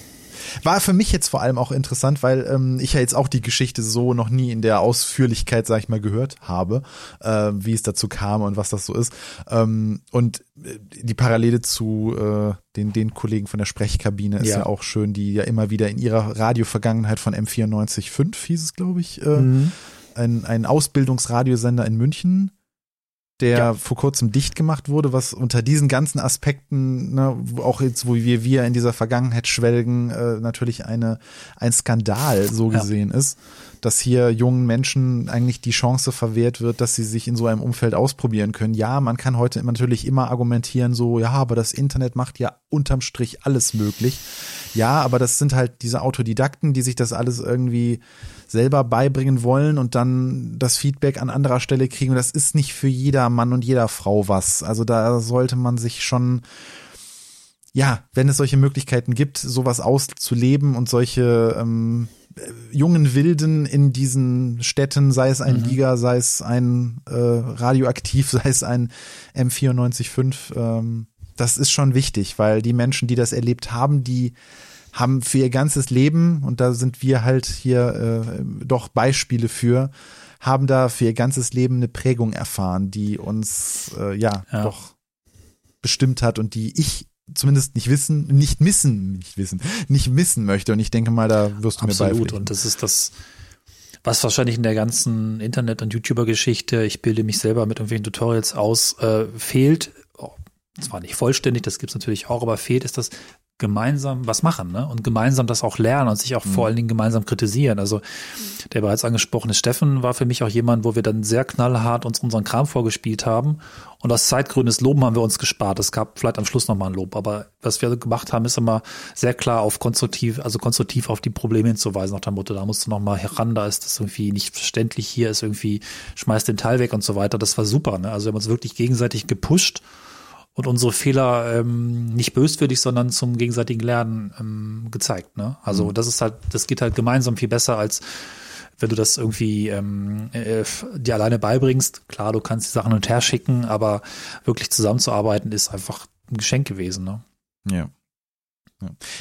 war für mich jetzt vor allem auch interessant, weil ähm, ich ja jetzt auch die Geschichte so noch nie in der Ausführlichkeit, sag ich mal, gehört habe, äh, wie es dazu kam und was das so ist. Ähm, und äh, die Parallele zu äh, den, den Kollegen von der Sprechkabine ist ja. ja auch schön, die ja immer wieder in ihrer Radiovergangenheit von M94.5 hieß es, glaube ich, äh, mhm. ein, ein Ausbildungsradiosender in München der ja. vor kurzem dicht gemacht wurde, was unter diesen ganzen Aspekten, ne, auch jetzt, wo wir, wir in dieser Vergangenheit schwelgen, äh, natürlich eine, ein Skandal so gesehen ja. ist, dass hier jungen Menschen eigentlich die Chance verwehrt wird, dass sie sich in so einem Umfeld ausprobieren können. Ja, man kann heute natürlich immer argumentieren, so, ja, aber das Internet macht ja unterm Strich alles möglich. Ja, aber das sind halt diese Autodidakten, die sich das alles irgendwie selber beibringen wollen und dann das Feedback an anderer Stelle kriegen. Und das ist nicht für jeder Mann und jeder Frau was. Also da sollte man sich schon, ja, wenn es solche Möglichkeiten gibt, sowas auszuleben und solche ähm, jungen Wilden in diesen Städten, sei es ein mhm. Giga, sei es ein äh, Radioaktiv, sei es ein M945, ähm, das ist schon wichtig, weil die Menschen, die das erlebt haben, die haben für ihr ganzes Leben, und da sind wir halt hier äh, doch Beispiele für, haben da für ihr ganzes Leben eine Prägung erfahren, die uns äh, ja, ja doch bestimmt hat und die ich zumindest nicht wissen, nicht missen, nicht wissen, nicht missen möchte. Und ich denke mal, da wirst du Absolut. mir beipflichten. Und das ist das, was wahrscheinlich in der ganzen Internet- und YouTuber-Geschichte, ich bilde mich selber mit irgendwelchen Tutorials aus, äh, fehlt. Oh, zwar nicht vollständig, das gibt's natürlich auch, aber fehlt ist das gemeinsam was machen ne? und gemeinsam das auch lernen und sich auch mhm. vor allen Dingen gemeinsam kritisieren. Also der bereits angesprochene Steffen war für mich auch jemand, wo wir dann sehr knallhart uns unseren Kram vorgespielt haben und aus Zeitgründen das Loben haben wir uns gespart. Es gab vielleicht am Schluss nochmal ein Lob, aber was wir gemacht haben, ist immer sehr klar auf konstruktiv, also konstruktiv auf die Probleme hinzuweisen, nach dem Motto, da musst du nochmal heran, da ist das irgendwie nicht verständlich, hier ist irgendwie, schmeißt den Teil weg und so weiter. Das war super. Ne? Also wir haben uns wirklich gegenseitig gepusht und unsere Fehler ähm, nicht böswillig, sondern zum gegenseitigen Lernen ähm, gezeigt. Ne? Also mhm. das ist halt, das geht halt gemeinsam viel besser als wenn du das irgendwie ähm, äh, dir alleine beibringst. Klar, du kannst die Sachen hin und her schicken, aber wirklich zusammenzuarbeiten ist einfach ein Geschenk gewesen. Ne? Ja.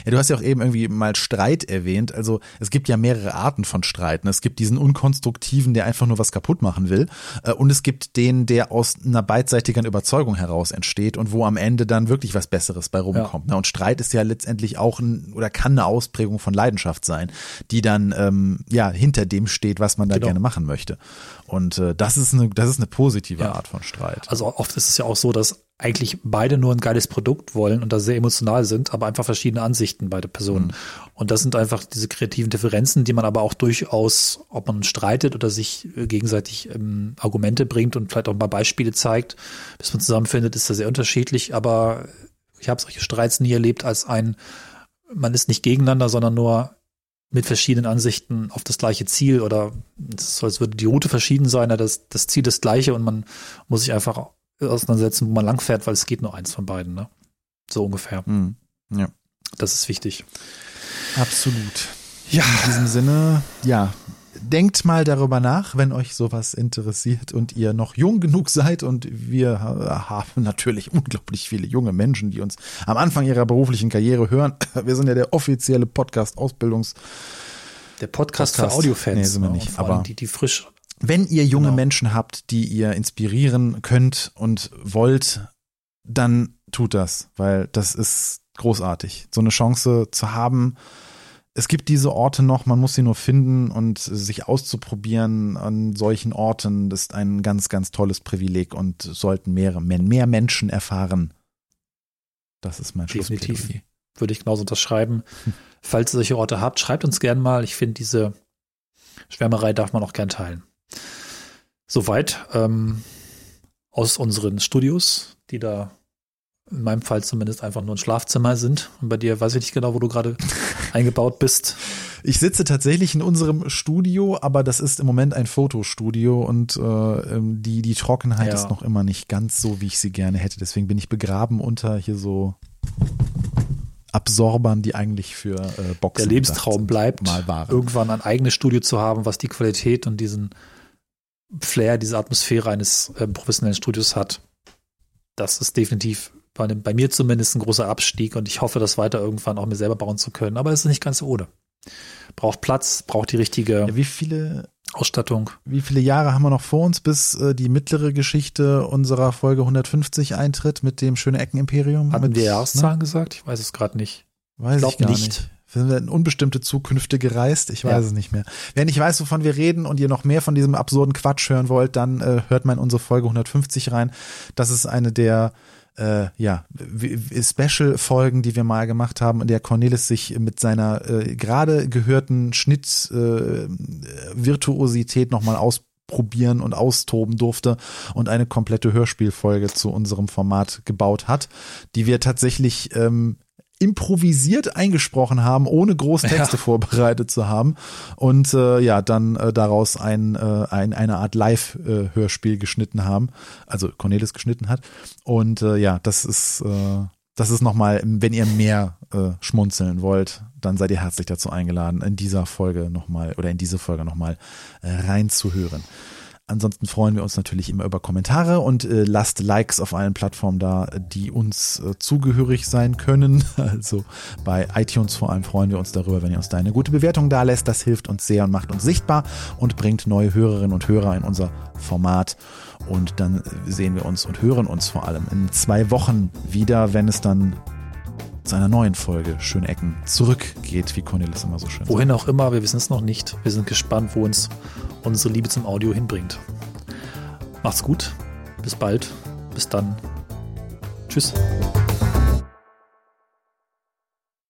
Ja, du hast ja auch eben irgendwie mal Streit erwähnt. Also es gibt ja mehrere Arten von Streiten. Es gibt diesen unkonstruktiven, der einfach nur was kaputt machen will. Äh, und es gibt den, der aus einer beidseitigen Überzeugung heraus entsteht und wo am Ende dann wirklich was Besseres bei rumkommt. Ja. Und Streit ist ja letztendlich auch ein, oder kann eine Ausprägung von Leidenschaft sein, die dann ähm, ja hinter dem steht, was man da genau. gerne machen möchte. Und äh, das ist eine, das ist eine positive ja. Art von Streit. Also oft ist es ja auch so, dass eigentlich beide nur ein geiles Produkt wollen und da sehr emotional sind, aber einfach verschiedene Ansichten beide Personen. Mhm. Und das sind einfach diese kreativen Differenzen, die man aber auch durchaus, ob man streitet oder sich äh, gegenseitig ähm, Argumente bringt und vielleicht auch mal Beispiele zeigt, bis man zusammenfindet, ist da sehr unterschiedlich. Aber ich habe solche Streits nie erlebt als ein, man ist nicht gegeneinander, sondern nur mit verschiedenen Ansichten auf das gleiche Ziel oder so, als würde die Route verschieden sein, das, das Ziel das gleiche und man muss sich einfach auseinandersetzen, wo man langfährt, weil es geht nur eins von beiden, ne? So ungefähr. Mhm. Ja. Das ist wichtig. Absolut. Ja. In diesem Sinne, ja, denkt mal darüber nach, wenn euch sowas interessiert und ihr noch jung genug seid. Und wir haben natürlich unglaublich viele junge Menschen, die uns am Anfang ihrer beruflichen Karriere hören. Wir sind ja der offizielle Podcast-Ausbildungs- der Podcast, Podcast. für Audiofans. Nee, sind wir nicht. Aber die, die frisch. Wenn ihr junge genau. Menschen habt, die ihr inspirieren könnt und wollt, dann tut das, weil das ist großartig. So eine Chance zu haben, es gibt diese Orte noch, man muss sie nur finden und sich auszuprobieren an solchen Orten, das ist ein ganz, ganz tolles Privileg und sollten mehr, mehr Menschen erfahren. Das ist mein Definitiv. Würde ich genauso unterschreiben. Hm. Falls ihr solche Orte habt, schreibt uns gern mal. Ich finde, diese Schwärmerei darf man auch gern teilen. Soweit ähm, aus unseren Studios, die da in meinem Fall zumindest einfach nur ein Schlafzimmer sind. Und bei dir weiß ich nicht genau, wo du gerade eingebaut bist. Ich sitze tatsächlich in unserem Studio, aber das ist im Moment ein Fotostudio und äh, ähm, die, die Trockenheit ja. ist noch immer nicht ganz so, wie ich sie gerne hätte. Deswegen bin ich begraben unter hier so Absorbern, die eigentlich für äh, Boxen Der Lebenstraum bleibt, mal waren. irgendwann ein eigenes Studio zu haben, was die Qualität und diesen Flair, diese Atmosphäre eines äh, professionellen Studios hat. Das ist definitiv bei, einem, bei mir zumindest ein großer Abstieg und ich hoffe, das weiter irgendwann auch mir selber bauen zu können. Aber es ist nicht ganz ohne. Braucht Platz, braucht die richtige ja, wie viele, Ausstattung. Wie viele Jahre haben wir noch vor uns, bis äh, die mittlere Geschichte unserer Folge 150 eintritt mit dem Schöne Ecken Imperium? Hatten wir Jahreszahlen ne? gesagt? Ich weiß es gerade nicht. Weiß ich, ich gar nicht. nicht. Sind wir in unbestimmte Zukünfte gereist? Ich weiß ja. es nicht mehr. Wenn ich weiß, wovon wir reden und ihr noch mehr von diesem absurden Quatsch hören wollt, dann äh, hört mal in unsere Folge 150 rein. Das ist eine der äh, ja, Special-Folgen, die wir mal gemacht haben, in der Cornelis sich mit seiner äh, gerade gehörten Schnitt-Virtuosität äh, nochmal ausprobieren und austoben durfte und eine komplette Hörspielfolge zu unserem Format gebaut hat, die wir tatsächlich ähm, improvisiert eingesprochen haben, ohne groß Texte ja. vorbereitet zu haben und äh, ja, dann äh, daraus ein, äh, ein, eine Art Live-Hörspiel geschnitten haben, also Cornelis geschnitten hat und äh, ja, das ist äh, das ist nochmal, wenn ihr mehr äh, schmunzeln wollt, dann seid ihr herzlich dazu eingeladen, in dieser Folge nochmal oder in diese Folge nochmal äh, reinzuhören. Ansonsten freuen wir uns natürlich immer über Kommentare und äh, lasst Likes auf allen Plattformen da, die uns äh, zugehörig sein können. Also bei iTunes vor allem freuen wir uns darüber, wenn ihr uns da eine gute Bewertung da lässt. Das hilft uns sehr und macht uns sichtbar und bringt neue Hörerinnen und Hörer in unser Format. Und dann sehen wir uns und hören uns vor allem in zwei Wochen wieder, wenn es dann zu einer neuen Folge Schönecken zurückgeht, wie Cornelis immer so schön Wohin sagt. auch immer, wir wissen es noch nicht. Wir sind gespannt, wo uns unsere Liebe zum Audio hinbringt. Macht's gut. Bis bald. Bis dann. Tschüss.